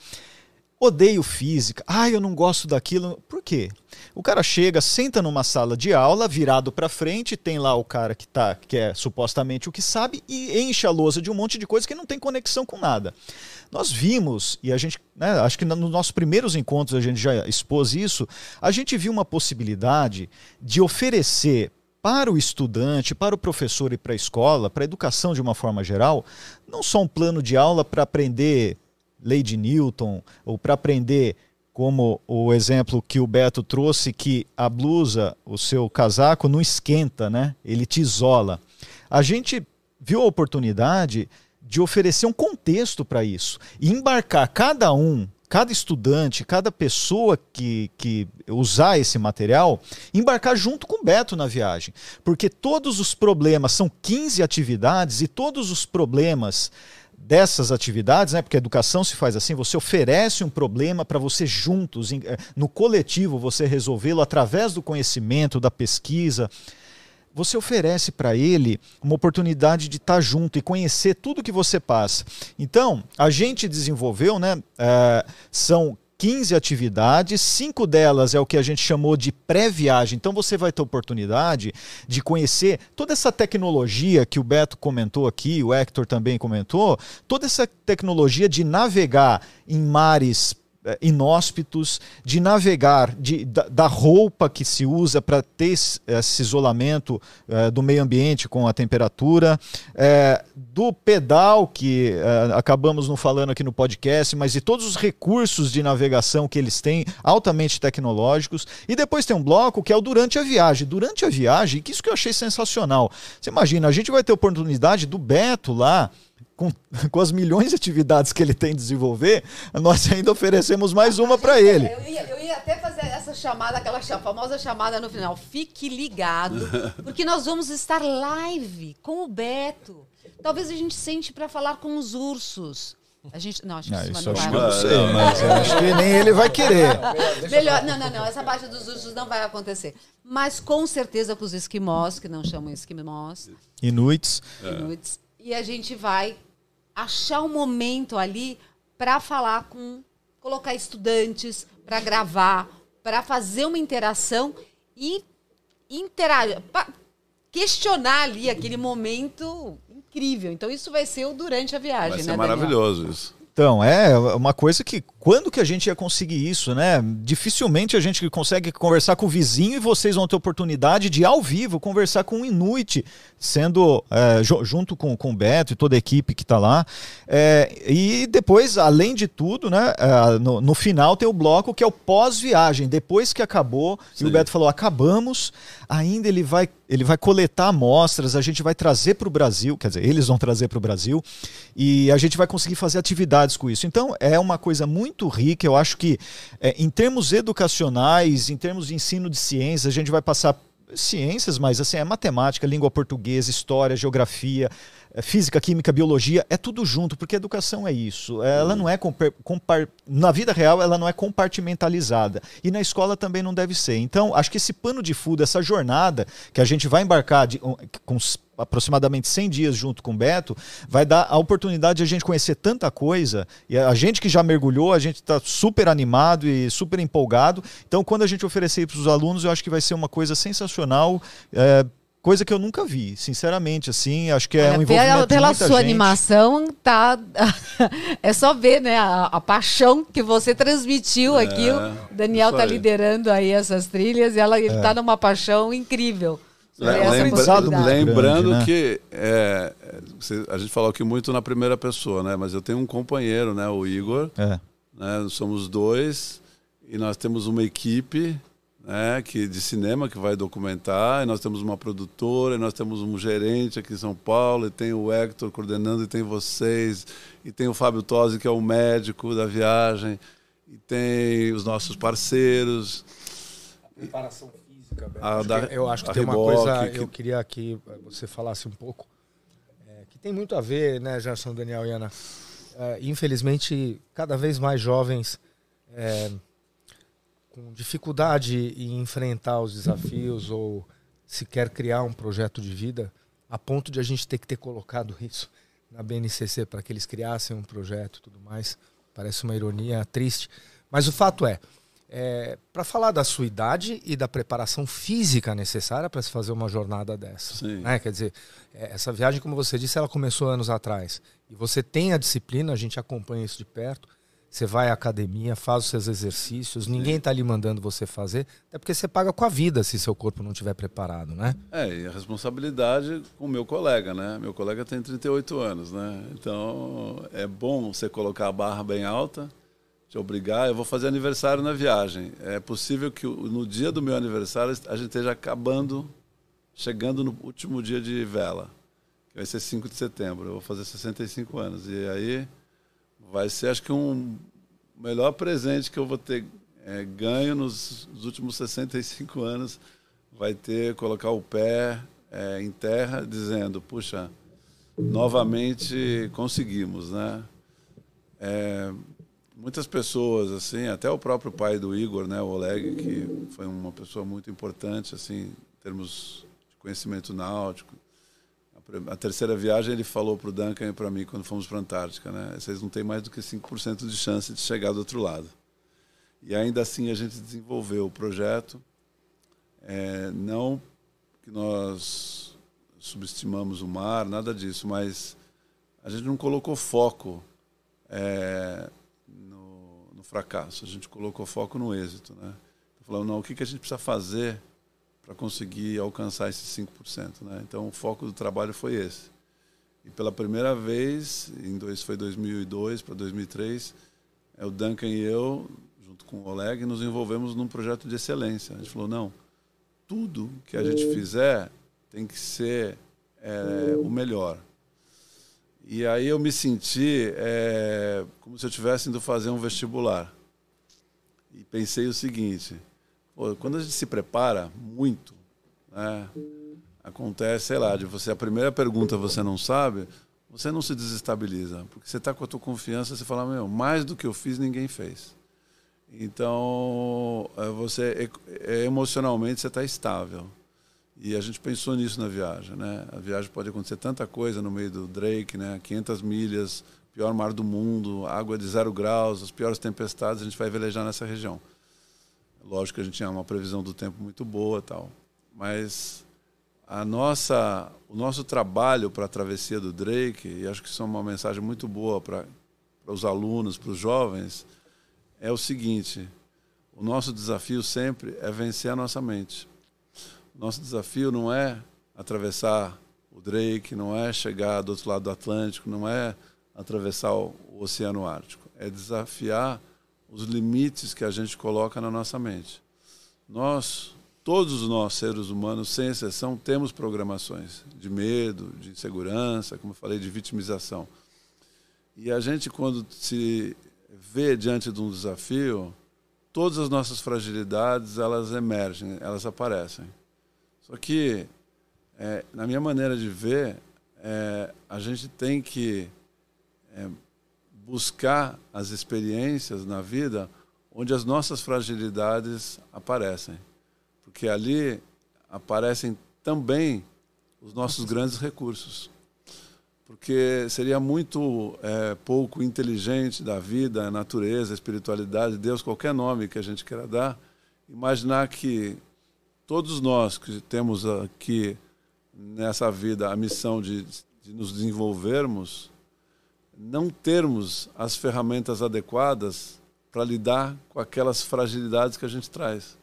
odeio física, ah, eu não gosto daquilo. Por quê? O cara chega, senta numa sala de aula, virado para frente, tem lá o cara que tá, que é supostamente o que sabe e enche a lousa de um monte de coisa que não tem conexão com nada. Nós vimos, e a gente, né, acho que nos nossos primeiros encontros a gente já expôs isso, a gente viu uma possibilidade de oferecer para o estudante, para o professor e para a escola, para a educação de uma forma geral, não só um plano de aula para aprender lei de Newton ou para aprender como o exemplo que o Beto trouxe que a blusa, o seu casaco não esquenta, né? Ele te isola. A gente viu a oportunidade de oferecer um contexto para isso e embarcar cada um cada estudante, cada pessoa que, que usar esse material, embarcar junto com o Beto na viagem. Porque todos os problemas, são 15 atividades, e todos os problemas dessas atividades, né, porque a educação se faz assim, você oferece um problema para você juntos, eh, no coletivo, você resolvê-lo através do conhecimento, da pesquisa você oferece para ele uma oportunidade de estar tá junto e conhecer tudo que você passa. Então, a gente desenvolveu, né? É, são 15 atividades, cinco delas é o que a gente chamou de pré-viagem. Então você vai ter oportunidade de conhecer toda essa tecnologia que o Beto comentou aqui, o Hector também comentou, toda essa tecnologia de navegar em mares inóspitos, de navegar, de, da, da, roupa que se usa para ter esse, esse isolamento é, do meio ambiente com a temperatura, é, do pedal que é, acabamos não falando aqui no podcast, mas de todos os recursos de navegação que eles têm, altamente tecnológicos. E depois tem um bloco que é o durante a viagem. Durante a viagem, que isso que eu achei sensacional. Você imagina, a gente vai ter oportunidade do Beto lá com, com as milhões de atividades que ele tem de desenvolver, nós ainda oferecemos mais uma para ele. Eu ia, eu ia, até fazer essa chamada, aquela famosa chamada no final. Fique ligado, porque nós vamos estar live com o Beto. Talvez a gente sente para falar com os ursos. A gente, não, acho que não, isso isso não acho vai que eu não sei, mas eu acho que nem ele vai querer. Melhor, não, não, não. Essa parte dos ursos não vai acontecer. Mas com certeza com os esquimós, que não chamam esquimós. Inuits. Inuits. E a gente vai achar um momento ali para falar com, colocar estudantes, para gravar, para fazer uma interação e interagir, questionar ali aquele momento incrível. Então isso vai ser o durante a viagem, vai ser né, maravilhoso Daniel? isso. Então, é uma coisa que quando que a gente ia conseguir isso, né? Dificilmente a gente consegue conversar com o vizinho e vocês vão ter oportunidade de ao vivo conversar com o Inuit, sendo é, junto com, com o Beto e toda a equipe que está lá. É, e depois, além de tudo, né? É, no, no, final tem o bloco que é o pós-viagem, depois que acabou, Sim. e o Beto falou: acabamos, ainda ele vai, ele vai coletar amostras, a gente vai trazer para o Brasil, quer dizer, eles vão trazer para o Brasil, e a gente vai conseguir fazer atividades com isso. Então, é uma coisa muito rica. Eu acho que, é, em termos educacionais, em termos de ensino de ciências, a gente vai passar ciências, mas assim, é matemática, língua portuguesa, história, geografia, é, física, química, biologia, é tudo junto, porque a educação é isso. Ela não é compar, na vida real ela não é compartimentalizada e na escola também não deve ser. Então, acho que esse pano de fundo, essa jornada que a gente vai embarcar de, com aproximadamente 100 dias junto com o Beto, vai dar a oportunidade de a gente conhecer tanta coisa. E a gente que já mergulhou, a gente está super animado e super empolgado. Então, quando a gente oferecer para os alunos, eu acho que vai ser uma coisa sensacional. É, coisa que eu nunca vi, sinceramente, assim, acho que é um envolvimento pela, pela sua gente. animação, tá é só ver, né, a, a paixão que você transmitiu é, aqui. O Daniel tá liderando aí essas trilhas e ela ele é. tá numa paixão incrível. Lembra, lembrando grande, né? que é, a gente falou aqui muito na primeira pessoa, né? Mas eu tenho um companheiro, né? O Igor. É. Né? Somos dois e nós temos uma equipe né, que de cinema que vai documentar, e nós temos uma produtora, e nós temos um gerente aqui em São Paulo, e tem o Hector coordenando, e tem vocês, e tem o Fábio Tosi, que é o médico da viagem, e tem os nossos parceiros. A preparação a da, eu acho que tem uma coisa que eu queria que você falasse um pouco, é, que tem muito a ver, né, Gerson, Daniel e Ana. É, infelizmente, cada vez mais jovens é, com dificuldade em enfrentar os desafios ou se quer criar um projeto de vida, a ponto de a gente ter que ter colocado isso na BNCC para que eles criassem um projeto e tudo mais Parece uma ironia triste. Mas o fato é, é para falar da sua idade e da preparação física necessária para se fazer uma jornada dessa. Sim. Né? Quer dizer, é, essa viagem, como você disse, ela começou anos atrás. E você tem a disciplina, a gente acompanha isso de perto. Você vai à academia, faz os seus exercícios, ninguém está lhe mandando você fazer, até porque você paga com a vida se seu corpo não estiver preparado, né? É, e a responsabilidade com o meu colega, né? Meu colega tem 38 anos, né? Então é bom você colocar a barra bem alta, te obrigar. Eu vou fazer aniversário na viagem. É possível que no dia do meu aniversário a gente esteja acabando, chegando no último dia de vela, que vai ser 5 de setembro. Eu vou fazer 65 anos. E aí vai ser, acho que, um melhor presente que eu vou ter é, ganho nos, nos, últimos 65 anos. Vai ter colocar o pé é, em terra, dizendo: puxa, novamente conseguimos, né? É, muitas pessoas, assim, até o próprio pai do Igor, né, o Oleg, que foi uma pessoa muito importante, assim, em termos de conhecimento náutico, a terceira viagem ele falou para o Duncan e para mim quando fomos para a Antártica, né? Vocês não têm mais do que 5% de chance de chegar do outro lado. E ainda assim a gente desenvolveu o projeto. É, não que nós subestimamos o mar, nada disso, mas a gente não colocou foco é, fracasso, a gente colocou foco no êxito, né? Falando, não, o que, que a gente precisa fazer para conseguir alcançar esses 5%. Né? Então, o foco do trabalho foi esse. E pela primeira vez, em dois, foi 2002 para 2003, é o Duncan e eu, junto com o Oleg, nos envolvemos num projeto de excelência. A gente falou, não, tudo que a gente fizer tem que ser é, o melhor. E aí eu me senti é, como se eu tivesse indo fazer um vestibular. E pensei o seguinte, Pô, quando a gente se prepara muito, né, acontece, sei lá, de você a primeira pergunta você não sabe, você não se desestabiliza, porque você está com a tua confiança, você fala, meu, mais do que eu fiz, ninguém fez. Então, é, você é, emocionalmente você está estável. E a gente pensou nisso na viagem, né? A viagem pode acontecer tanta coisa no meio do Drake, né? 500 milhas, pior mar do mundo, água de zero graus, as piores tempestades, a gente vai velejar nessa região. Lógico que a gente tinha uma previsão do tempo muito boa, tal. Mas a nossa, o nosso trabalho para a travessia do Drake, e acho que isso é uma mensagem muito boa para os alunos, para os jovens, é o seguinte: o nosso desafio sempre é vencer a nossa mente. Nosso desafio não é atravessar o Drake, não é chegar do outro lado do Atlântico, não é atravessar o, o Oceano Ártico, é desafiar os limites que a gente coloca na nossa mente. Nós, todos nós, seres humanos, sem exceção, temos programações de medo, de insegurança, como eu falei, de vitimização. E a gente, quando se vê diante de um desafio, todas as nossas fragilidades, elas emergem, elas aparecem. Só que, é, na minha maneira de ver, é, a gente tem que é, buscar as experiências na vida onde as nossas fragilidades aparecem. Porque ali aparecem também os nossos grandes recursos. Porque seria muito é, pouco inteligente da vida, natureza, espiritualidade, Deus, qualquer nome que a gente queira dar, imaginar que todos nós que temos aqui nessa vida a missão de, de nos desenvolvermos, não termos as ferramentas adequadas para lidar com aquelas fragilidades que a gente traz.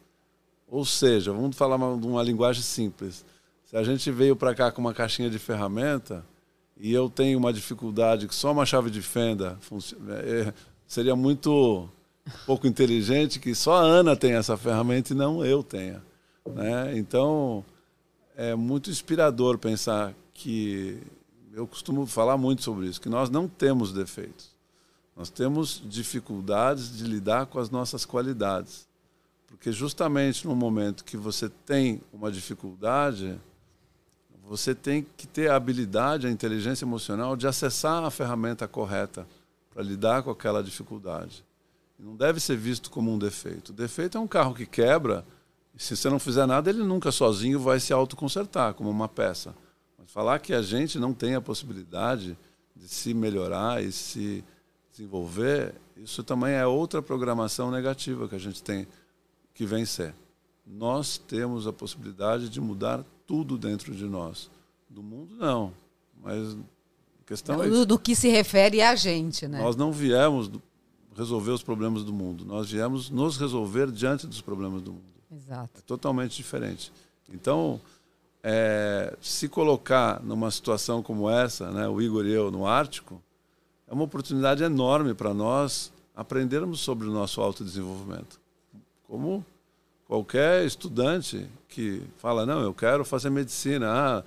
Ou seja, vamos falar uma, uma linguagem simples. Se a gente veio para cá com uma caixinha de ferramenta e eu tenho uma dificuldade que só uma chave de fenda funciona, é, seria muito pouco inteligente que só a Ana tenha essa ferramenta e não eu tenha. Né? Então, é muito inspirador pensar que eu costumo falar muito sobre isso, que nós não temos defeitos. Nós temos dificuldades de lidar com as nossas qualidades. Porque justamente no momento que você tem uma dificuldade, você tem que ter a habilidade, a inteligência emocional de acessar a ferramenta correta para lidar com aquela dificuldade. Não deve ser visto como um defeito. O defeito é um carro que quebra, se você não fizer nada, ele nunca sozinho vai se autoconsertar, como uma peça. Falar que a gente não tem a possibilidade de se melhorar e se desenvolver Isso também é outra programação negativa que a gente tem que vencer. Nós temos a possibilidade de mudar tudo dentro de nós. Do mundo, não. Mas a questão é. Do, do que se refere a gente, né? Nós não viemos resolver os problemas do mundo. Nós viemos nos resolver diante dos problemas do mundo. Exato. É totalmente diferente. Então, é, se colocar numa situação como essa, né, o Igor e eu no Ártico, é uma oportunidade enorme para nós aprendermos sobre o nosso autodesenvolvimento. Como qualquer estudante que fala, não, eu quero fazer medicina, ah,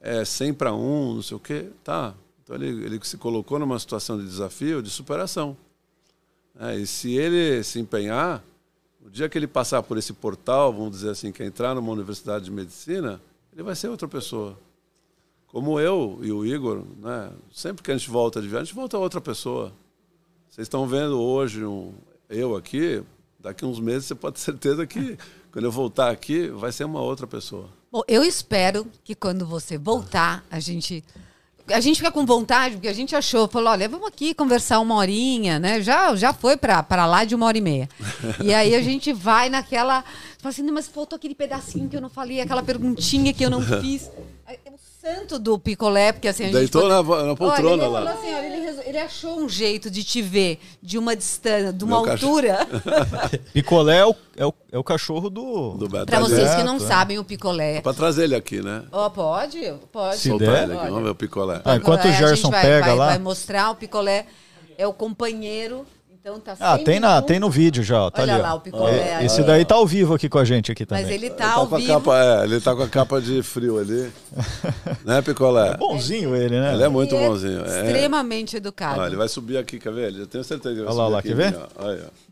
é 100 para 1, não sei o quê, tá. Então ele, ele se colocou numa situação de desafio, de superação. É, e se ele se empenhar, o dia que ele passar por esse portal, vamos dizer assim, que é entrar numa universidade de medicina, ele vai ser outra pessoa. Como eu e o Igor, né? sempre que a gente volta de viagem, a gente volta a outra pessoa. Vocês estão vendo hoje um, eu aqui, daqui uns meses você pode ter certeza que quando eu voltar aqui, vai ser uma outra pessoa. Bom, eu espero que quando você voltar, a gente. A gente fica com vontade, porque a gente achou, falou, olha, vamos aqui conversar uma horinha, né? Já, já foi para lá de uma hora e meia. E aí a gente vai naquela. Fala assim, mas faltou aquele pedacinho que eu não falei, aquela perguntinha que eu não fiz. O santo do picolé, porque assim. A gente Deitou pode- na, na poltrona Olha, ele lá. assim, olha, ele, resol- ele achou um jeito de te ver de uma distância, de uma Meu altura. Picolé é o, é o, é o cachorro do. Do Beto. Para vocês que não é. sabem o picolé. Para trazer ele aqui, né? Ó, pode? Pode. Se Soltar der. ele aqui, Olha. vamos ver o picolé. Ah, enquanto o Picolé, a gente Gerson vai- pega vai, lá. Vai mostrar, o picolé é o companheiro, então tá Ah, tem, na, tem no vídeo já, ó, tá Olha ali. lá o picolé É, aí. Esse daí tá ao vivo aqui com a gente aqui também. Mas ele Ele tá ao com a vivo. capa, é, ele tá com a capa de frio ali. né, Picolé? Bonzinho ele, né? Ele é muito e é bonzinho. É. Extremamente educado. Ó, ele vai subir aqui, quer ver? Ele- Eu tenho certeza que ele vai Olha lá, subir lá, aqui quer ver? mim, ó. Olha, ó.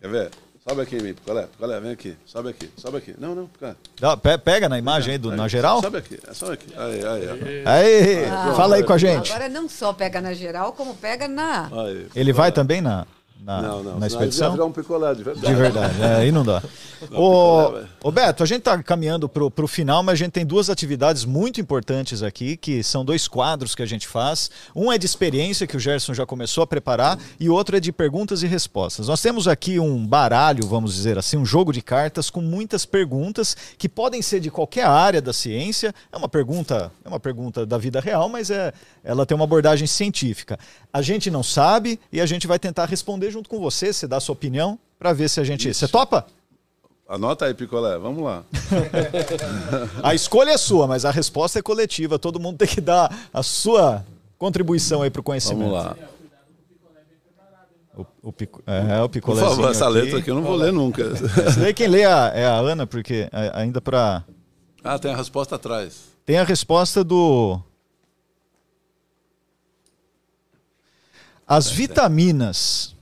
Quer ver? Sobe aqui em mim, Picolé. Picolé, vem aqui. Sobe aqui, sobe aqui. Não, não, Picolé. Dá- pe- Pega na imagem aí, do, na geral. Sobe aqui, é só aqui. Aí, aí, aí. Aí, Ah, fala aí com a gente. Agora não só pega na geral, como pega na. aí. Ele vai também na, na, Não, não. na expedição? virar um picolé de verdade. De verdade, é, aí não dá. Não, Ô, picolé, Beto, a gente tá caminhando pro, pro final, mas a gente tem duas atividades muito importantes aqui, que são dois quadros que a gente faz. Um é de experiência, que o Gerson já começou a preparar, e outro é de perguntas e respostas. Nós temos aqui um baralho, vamos dizer assim, um jogo de cartas com muitas perguntas que podem ser de qualquer área da ciência. É uma pergunta, é uma pergunta da vida real, mas é, ela tem uma abordagem científica. A gente não sabe e a gente vai tentar responder junto com você, você dá a sua opinião, para ver se a gente. Você topa? Anota aí, picolé. Vamos lá. A escolha é sua, mas a resposta é coletiva. Todo mundo tem que dar a sua contribuição aí pro conhecimento. Vamos lá. O, o, pico, é, o Por favor, essa aqui. letra aqui eu não vou ler nunca. Esse daí quem lê é a, é a Ana, porque é, ainda para Ah, tem a resposta atrás. Tem a resposta do. As vitaminas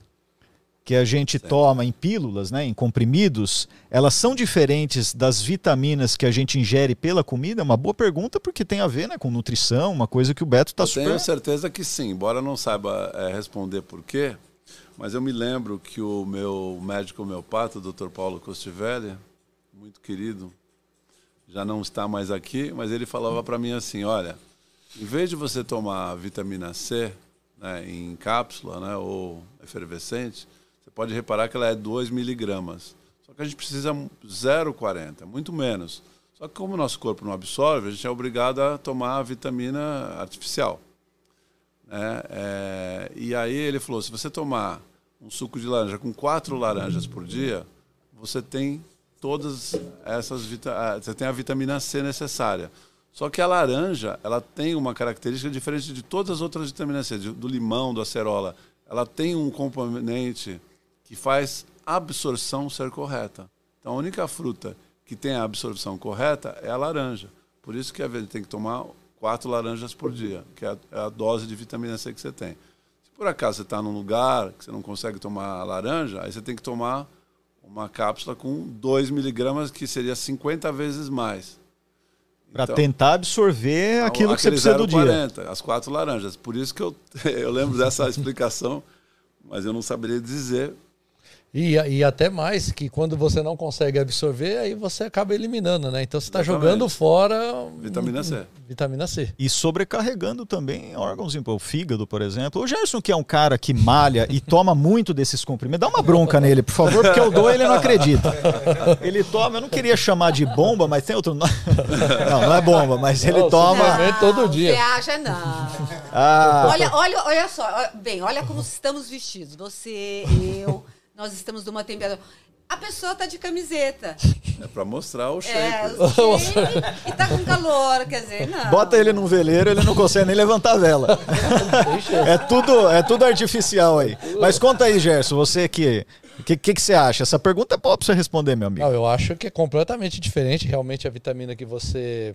que a gente toma em pílulas, né, em comprimidos, elas são diferentes das vitaminas que a gente ingere pela comida? É uma boa pergunta porque tem a ver né, com nutrição, uma coisa que o Beto está super. tenho certeza que sim, embora não saiba é, responder por quê, mas eu me lembro que o meu médico homeopata, o Dr. Paulo Costivelli, muito querido, já não está mais aqui, mas ele falava para mim assim, olha, em vez de você tomar vitamina C né, em cápsula né, ou efervescente, você pode reparar que ela é 2 miligramas. Só que a gente precisa 0,40, muito menos. Só que como o nosso corpo não absorve, a gente é obrigado a tomar a vitamina artificial. Né? É, e aí ele falou, se você tomar um suco de laranja com quatro laranjas por dia, você tem todas essas você tem a vitamina C necessária. Só que a laranja, ela tem uma característica diferente de todas as outras vitaminas C, do limão, do acerola. Ela tem um componente que faz a absorção ser correta. Então, a única fruta que tem a absorção correta é a laranja. Por isso que a gente tem que tomar quatro laranjas por dia, que é a, é a dose de vitamina C que você tem. Se por acaso você está num lugar que você não consegue tomar a laranja, aí você tem que tomar uma cápsula com 2 miligramas, que seria 50 vezes mais. Para Então, tentar absorver aquilo que você precisa do dia. 0,40, as quatro laranjas. Por isso que eu, eu lembro dessa explicação, mas eu não saberia dizer E, e até mais, que quando você não consegue absorver, aí você acaba eliminando, né? Então você está jogando fora Vitamina C. vitamina C. E sobrecarregando também órgãos, o fígado, por exemplo. O Gerson, que é um cara que malha e toma muito desses comprimidos, dá uma bronca nele, por favor, porque eu dou ele não acredita. Ele toma, eu não queria chamar de bomba, mas tem outro nome. Não, não é bomba, mas ele Não, toma. suplemento todo dia. Você acha não. Ah, Olha, olha, olha só. Bem, olha como estamos vestidos. Você, eu, nós estamos numa temperatura. A pessoa tá de camiseta. É pra mostrar o shape. É, shape, e tá com calor, quer dizer, não. bota ele num veleiro, ele não consegue nem levantar a vela. É tudo, é tudo artificial aí. Mas conta aí, Gerson, você que. O que, que, que você acha? Essa pergunta é boa pra você responder, meu amigo. Não, eu acho que é completamente diferente. Realmente a vitamina que você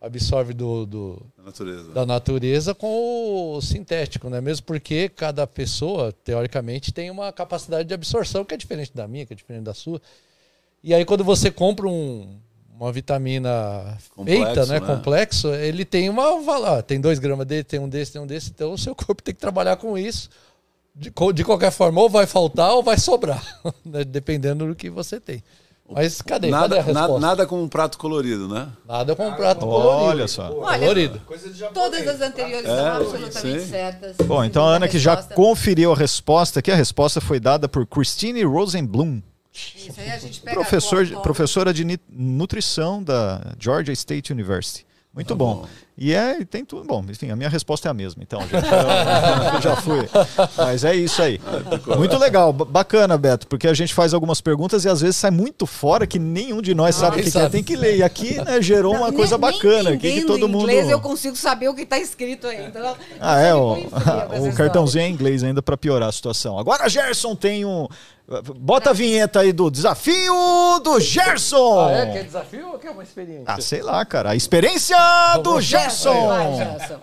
absorve do, do- Da natureza. da natureza com o sintético, né? Mesmo porque cada pessoa, teoricamente, tem uma capacidade de absorção que é diferente da minha, que é diferente da sua. E aí, quando você compra um- uma vitamina Complexo, feita, né? né? Complexo, ele tem uma. vala- Tem dois gramas dele, tem um desse, tem um desse. Então, o seu corpo tem que trabalhar com isso. De, de qualquer forma, ou vai faltar ou vai sobrar, né? dependendo do que você tem. Mas cadê? cadê a Nada, resposta? nada, nada com um prato colorido, né? Nada com um prato colorido. Olha só. Olha, Colorido. todas as anteriores É, são absolutamente sim. certas. Bom, então a Ana que já conferiu a resposta aqui, a resposta foi dada por Christine Rosenblum, Isso aí a gente pega professor, a- professora de nutrição da Georgia State University. Muito bom. E é, tem tudo. Bom, enfim, a minha resposta é a mesma. Então, gente, eu, eu já fui. Mas é isso aí. Muito legal, ba- bacana, Beto, porque a gente faz algumas perguntas e às vezes sai muito fora que nenhum de nós sabe o que, que é. sabe. Tem que ler. E aqui né, gerou uma Nem- coisa nem bacana. aqui que todo mundo. inglês eu consigo saber o que está escrito aí. Então, Ah, é, o, o cartãozinho é em inglês ainda para piorar a situação. Agora, Gerson tem um. Bota a vinheta aí do desafio do Gerson! Ah, é? Que é desafio ou que é uma experiência? Ah, sei lá, cara. A experiência do Gerson! Vai, Gerson.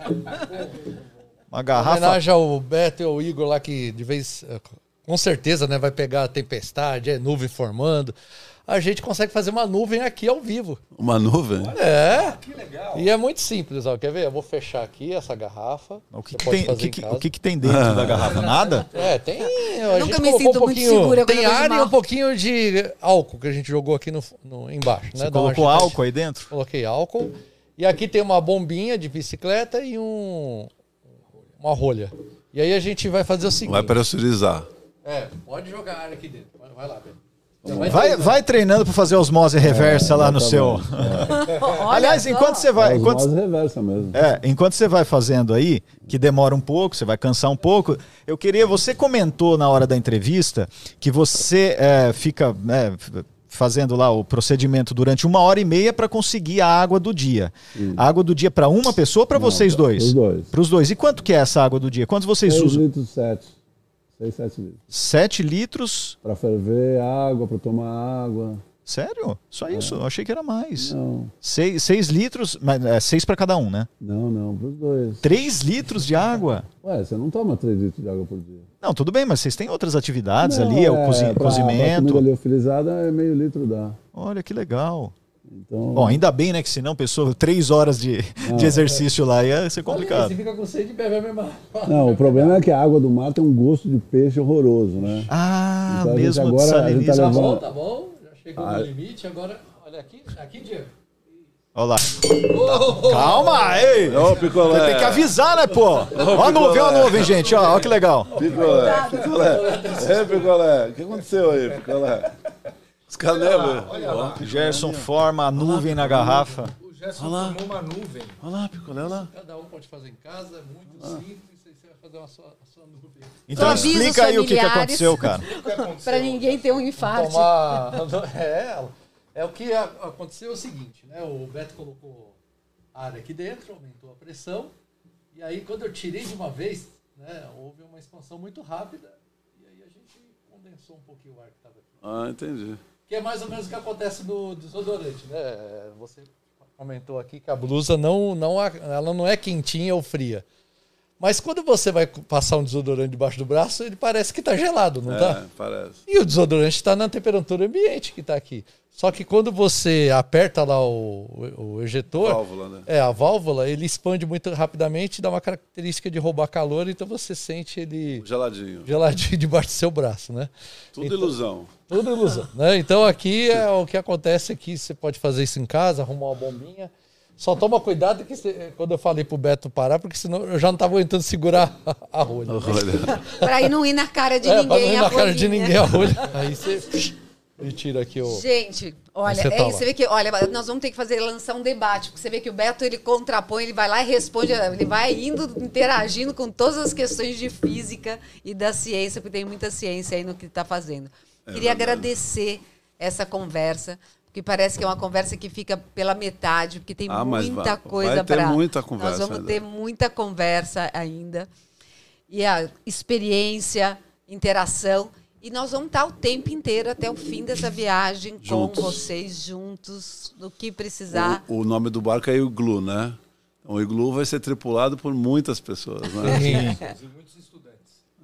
Uma garrafa. Homenagem ao Beto e ao Igor lá que de vez, eh, com certeza, né, vai pegar a tempestade, é nuvem formando. A gente consegue fazer uma nuvem aqui ao vivo. Uma nuvem. É. Que legal. E é muito simples, ó. Quer ver? Eu vou fechar aqui essa garrafa. O que, Você que tem, que, o que, que tem dentro da garrafa? Nada? É, tem. a nunca gente me sinto muito segura Tem eu ar e um pouquinho de álcool que a gente jogou aqui no, no- embaixo. Você né? Dá uma colocou álcool aí dentro? Coloquei álcool. E aqui tem uma bombinha de bicicleta e um uma rolha. E aí a gente vai fazer o seguinte. Vai pressurizar. É, pode jogar ar aqui dentro. Vai, vai lá, Pedro. Vai, vai treinando para fazer osmose reversa lá no seu. Olha Aliás, enquanto você vai. É, Enquanto, osmose reversa mesmo. É, enquanto você vai fazendo aí, que demora um pouco, você vai cansar um pouco, eu queria. Você comentou na hora da entrevista que você é, fica é, f- fazendo lá o procedimento durante uma hora e meia para conseguir a água do dia. A água do dia para uma pessoa ou para vocês dois? pros dois. Para os dois. E quanto que é essa água do dia? Quantos vocês 6 usam? litros, 7. 6, 7 litros. 7 litros. Para ferver água, para tomar água. Sério? Só isso? Eu achei que era mais. Não, 6 litros, mas é 6 para cada um, né? não, não, para os dois. 3 litros de água? Ué, você não toma 3 litros de água por dia. Não, tudo bem, mas vocês têm outras atividades Não, ali, é o é, cozi- pra- Pra cozimento. comida liofilizada é meio litro dá. Olha que legal. Então, Bom, ainda bem, né? Que senão, pessoa, três horas de, de exercício lá ia ser complicado. Você fica com sede e bebe a mesma. não, o problema é que a água do mar tem um gosto de peixe horroroso, né? Ah, Então a gente mesmo agora- a gente tá saliniza. Tá levando- bom, tá bom. Já chegou Ah. no limite, agora. Olha aqui, aqui, Diego. Olha lá. Calma, ei! Ô, Você picolé. tem que avisar, né, pô? Ó a nuvem, ó a nuvem, gente. Ó, ó que legal. Picolé, picolé. É, picolé. O que aconteceu aí, picolé? Os canelos. Olha Gerson forma a nuvem na garrafa. O Gerson formou uma nuvem. lá, picolé, olha lá. Cada um pode fazer em casa, é muito simples. Aí você vai fazer uma sua, a sua nuvem. Então Avisos explica aí o que, que familiares. aconteceu, cara. Para ninguém ter um infarto. Tomar. É, é o que a- aconteceu é o seguinte, né? O Beto colocou ar aqui dentro, aumentou a pressão. E aí, quando eu tirei de uma vez, né, houve uma expansão muito rápida. E aí a gente condensou um pouquinho o ar que estava aqui. Ah, entendi. Que é mais ou menos o que acontece no desodorante, né? Você comentou aqui que a blusa não, não, ela não é quentinha ou fria. Mas quando você vai passar um desodorante debaixo do braço, ele parece que está gelado, não É, tá? parece. E o desodorante está na temperatura ambiente que está aqui. Só que quando você aperta lá o, o, o ejetor, Válvula, né? é a válvula, ele expande muito rapidamente, dá uma característica de roubar calor, então você sente ele Geladinho. geladinho debaixo do seu braço, né? Tudo Então- ilusão. Tudo ilusão, né? Então aqui é o que acontece aqui, você pode fazer isso em casa, arrumar uma bombinha. Só toma cuidado que quando eu falei pro Beto parar, porque senão eu já não estava aguentando segurar a rolha. Olha. Pra ir não ir na cara de É, pra não ninguém ir a na cara de ninguém a rolha. Aí você e tira aqui o. Gente, olha, Você é isso, lá. você vê que, olha, nós vamos ter que fazer lançar um debate, porque você vê que o Beto ele contrapõe, ele vai lá e responde, ele vai indo interagindo com todas as questões de física e da ciência, porque tem muita ciência aí no que está fazendo. Queria verdade. agradecer essa conversa, porque parece que é uma conversa que fica pela metade, porque tem Ah, muita vai- coisa vai ter para muita Nós conversa vamos ainda. ter muita conversa ainda. E a experiência, interação. E nós vamos estar o tempo inteiro até o fim dessa viagem Juntos. com vocês juntos, no que precisar. O, o nome do barco é Iglu, né? O Iglu vai ser tripulado por muitas pessoas, né?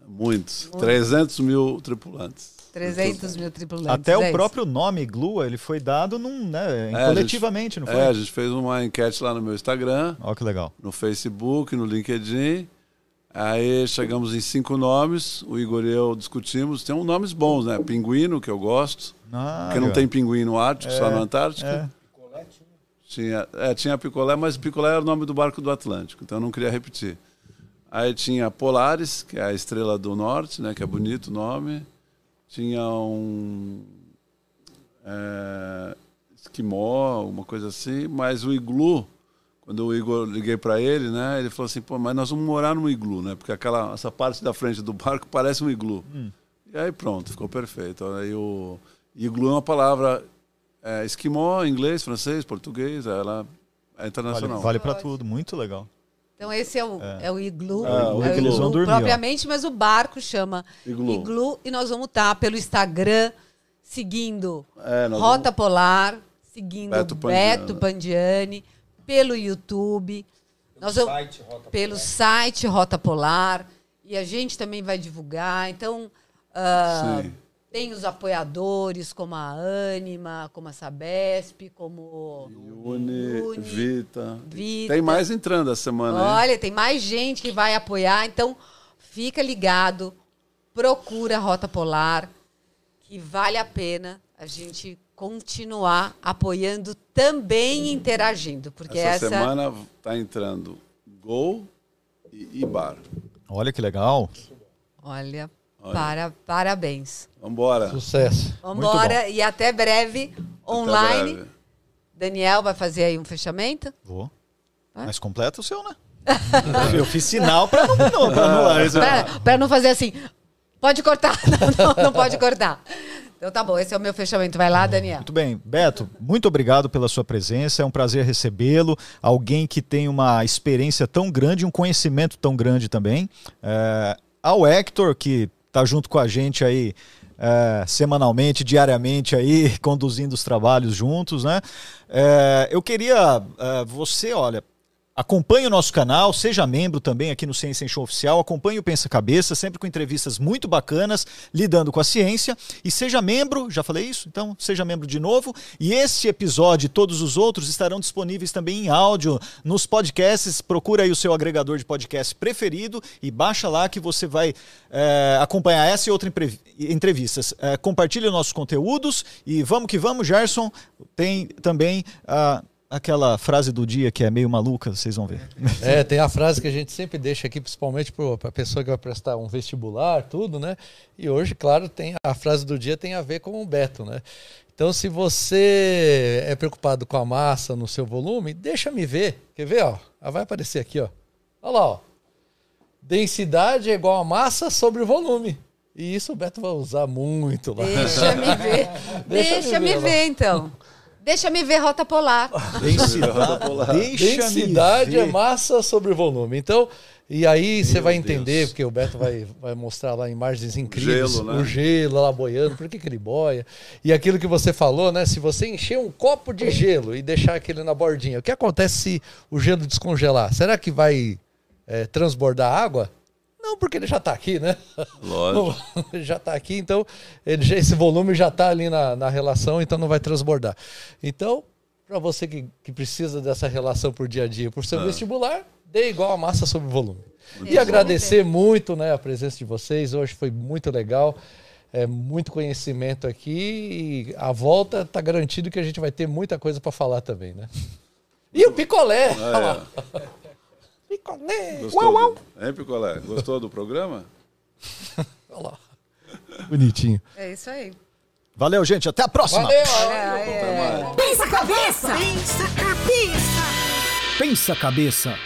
Muitos. 300 mil tripulantes. 300 mil tripulantes. Até é o próprio nome Glua, ele foi dado num, né, É, coletivamente, não foi? É, a gente fez uma enquete lá no meu Instagram, Ó que legal. no Facebook, no LinkedIn. Aí chegamos em cinco nomes, o Igor e eu discutimos. Tem uns nomes bons, né? Pinguino, que eu gosto, Ah, porque não legal. tem pinguim no Ártico, só É, na Antártica. é. Tinha, é, tinha Picolé, mas Picolé era o nome do barco do Atlântico, então eu não queria repetir. Aí tinha Polaris, que é a estrela do norte, né, que é bonito o nome. Tinha um é, esquimó, uma coisa assim, mas o iglu, quando o Igor liguei para ele, né, ele falou assim, pô, mas nós vamos morar num iglu, né, porque aquela essa parte da frente do barco parece um iglu. E aí pronto, ficou perfeito. Aí o iglu é uma palavra é, esquimó, inglês, francês, português, ela é Vale, internacional. vale para tudo, muito legal. Então esse é o, é. o iglu, Ah, o é iglu. Ó. propriamente, mas o barco chama Iglu. iglu. e nós vamos estar pelo Instagram seguindo É, Rota Polar, seguindo Beto Beto Pandiani. Pandiani, pelo YouTube, nós vamos, site Rota pelo site Rota Polar e a gente também vai divulgar. Então Sim. Tem os apoiadores como a Anima, como a Sabesp, como Uni, Vita. Vita. Tem mais entrando essa semana, hein? Olha, tem mais gente que vai apoiar, então fica ligado, procura a Rota Polar, que vale a pena a gente continuar apoiando, também interagindo, porque Essa, essa, semana tá entrando Gol e Ibar. Olha que legal. olha, Olha. para parabéns. Vambora. Sucesso. Vamos embora e até breve Até online. breve. Daniel vai fazer aí um fechamento? Vou. Vai? Mas completa o seu, né? Eu fiz sinal pra não, não, pra isso. Para não fazer assim, pode cortar. Não, não, não pode cortar. Então tá bom, esse é o meu fechamento. Vai lá, Daniel. Muito bem. Beto, muito obrigado pela sua presença. É um prazer recebê-lo. Alguém que tem uma experiência tão grande, um conhecimento tão grande também. É, ao Hector, que está junto com a gente aí é, semanalmente, diariamente aí, conduzindo os trabalhos juntos, né? É, eu queria, é, você, olha, Acompanhe o nosso canal, seja membro também aqui no Ciência em Show Oficial, acompanhe o Pensa Cabeça, sempre com entrevistas muito bacanas, lidando com a ciência. E seja membro, já falei isso? Então, seja membro de novo. E este episódio e todos os outros estarão disponíveis também em áudio nos podcasts. Procura aí o seu agregador de podcast preferido e baixa lá que você vai é, acompanhar essa e outra empre- entrevistas. É, compartilhe nossos conteúdos e vamos que vamos, Gerson. Tem também a aquela frase do dia que é meio maluca, vocês vão ver. É, tem a frase que a gente sempre deixa aqui, principalmente para a pessoa que vai prestar um vestibular, tudo, né? E hoje, claro, tem a frase do dia tem a ver com o Beto, né? Então, se você é preocupado com a massa no seu volume, deixa me ver. Quer ver, ó? Ela vai aparecer aqui, ó. Olha lá, ó. Densidade é igual a massa sobre o volume. E isso o Beto vai usar muito lá. Deixa me ver. Deixa Deixa, me me ver, ver, então. Deixa me ver Rota Polar. Densidade, deixa Densidade é massa sobre volume. Então, e aí você vai entender, Deus. porque o Beto vai, vai mostrar lá imagens incríveis, Gelo, né? o gelo lá boiando, por que, que ele boia? E aquilo que você falou, né? Se você encher um copo de gelo e deixar aquele na bordinha, o que acontece se o gelo descongelar? Será que vai é, transbordar água? Não, porque ele já está aqui, né? Lógico. ele já está aqui, então ele já, esse volume já está ali na, na relação, então não vai transbordar. Então, para você que, que precisa dessa relação por dia a dia, por seu Ah. vestibular, dê igual a massa sobre volume. E Isso. agradecer muito né, a presença de vocês. Hoje foi muito legal. É muito conhecimento aqui e a volta está garantido que a gente vai ter muita coisa para falar também, né? E o picolé! Ah, é. Picolé! Gostou do... Hein, Picolé? Gostou do programa? Olha lá. Bonitinho. É isso aí. Valeu, gente. Até a próxima. Valeu! Mais. Pensa cabeça! Pensa cabeça! Pensa cabeça.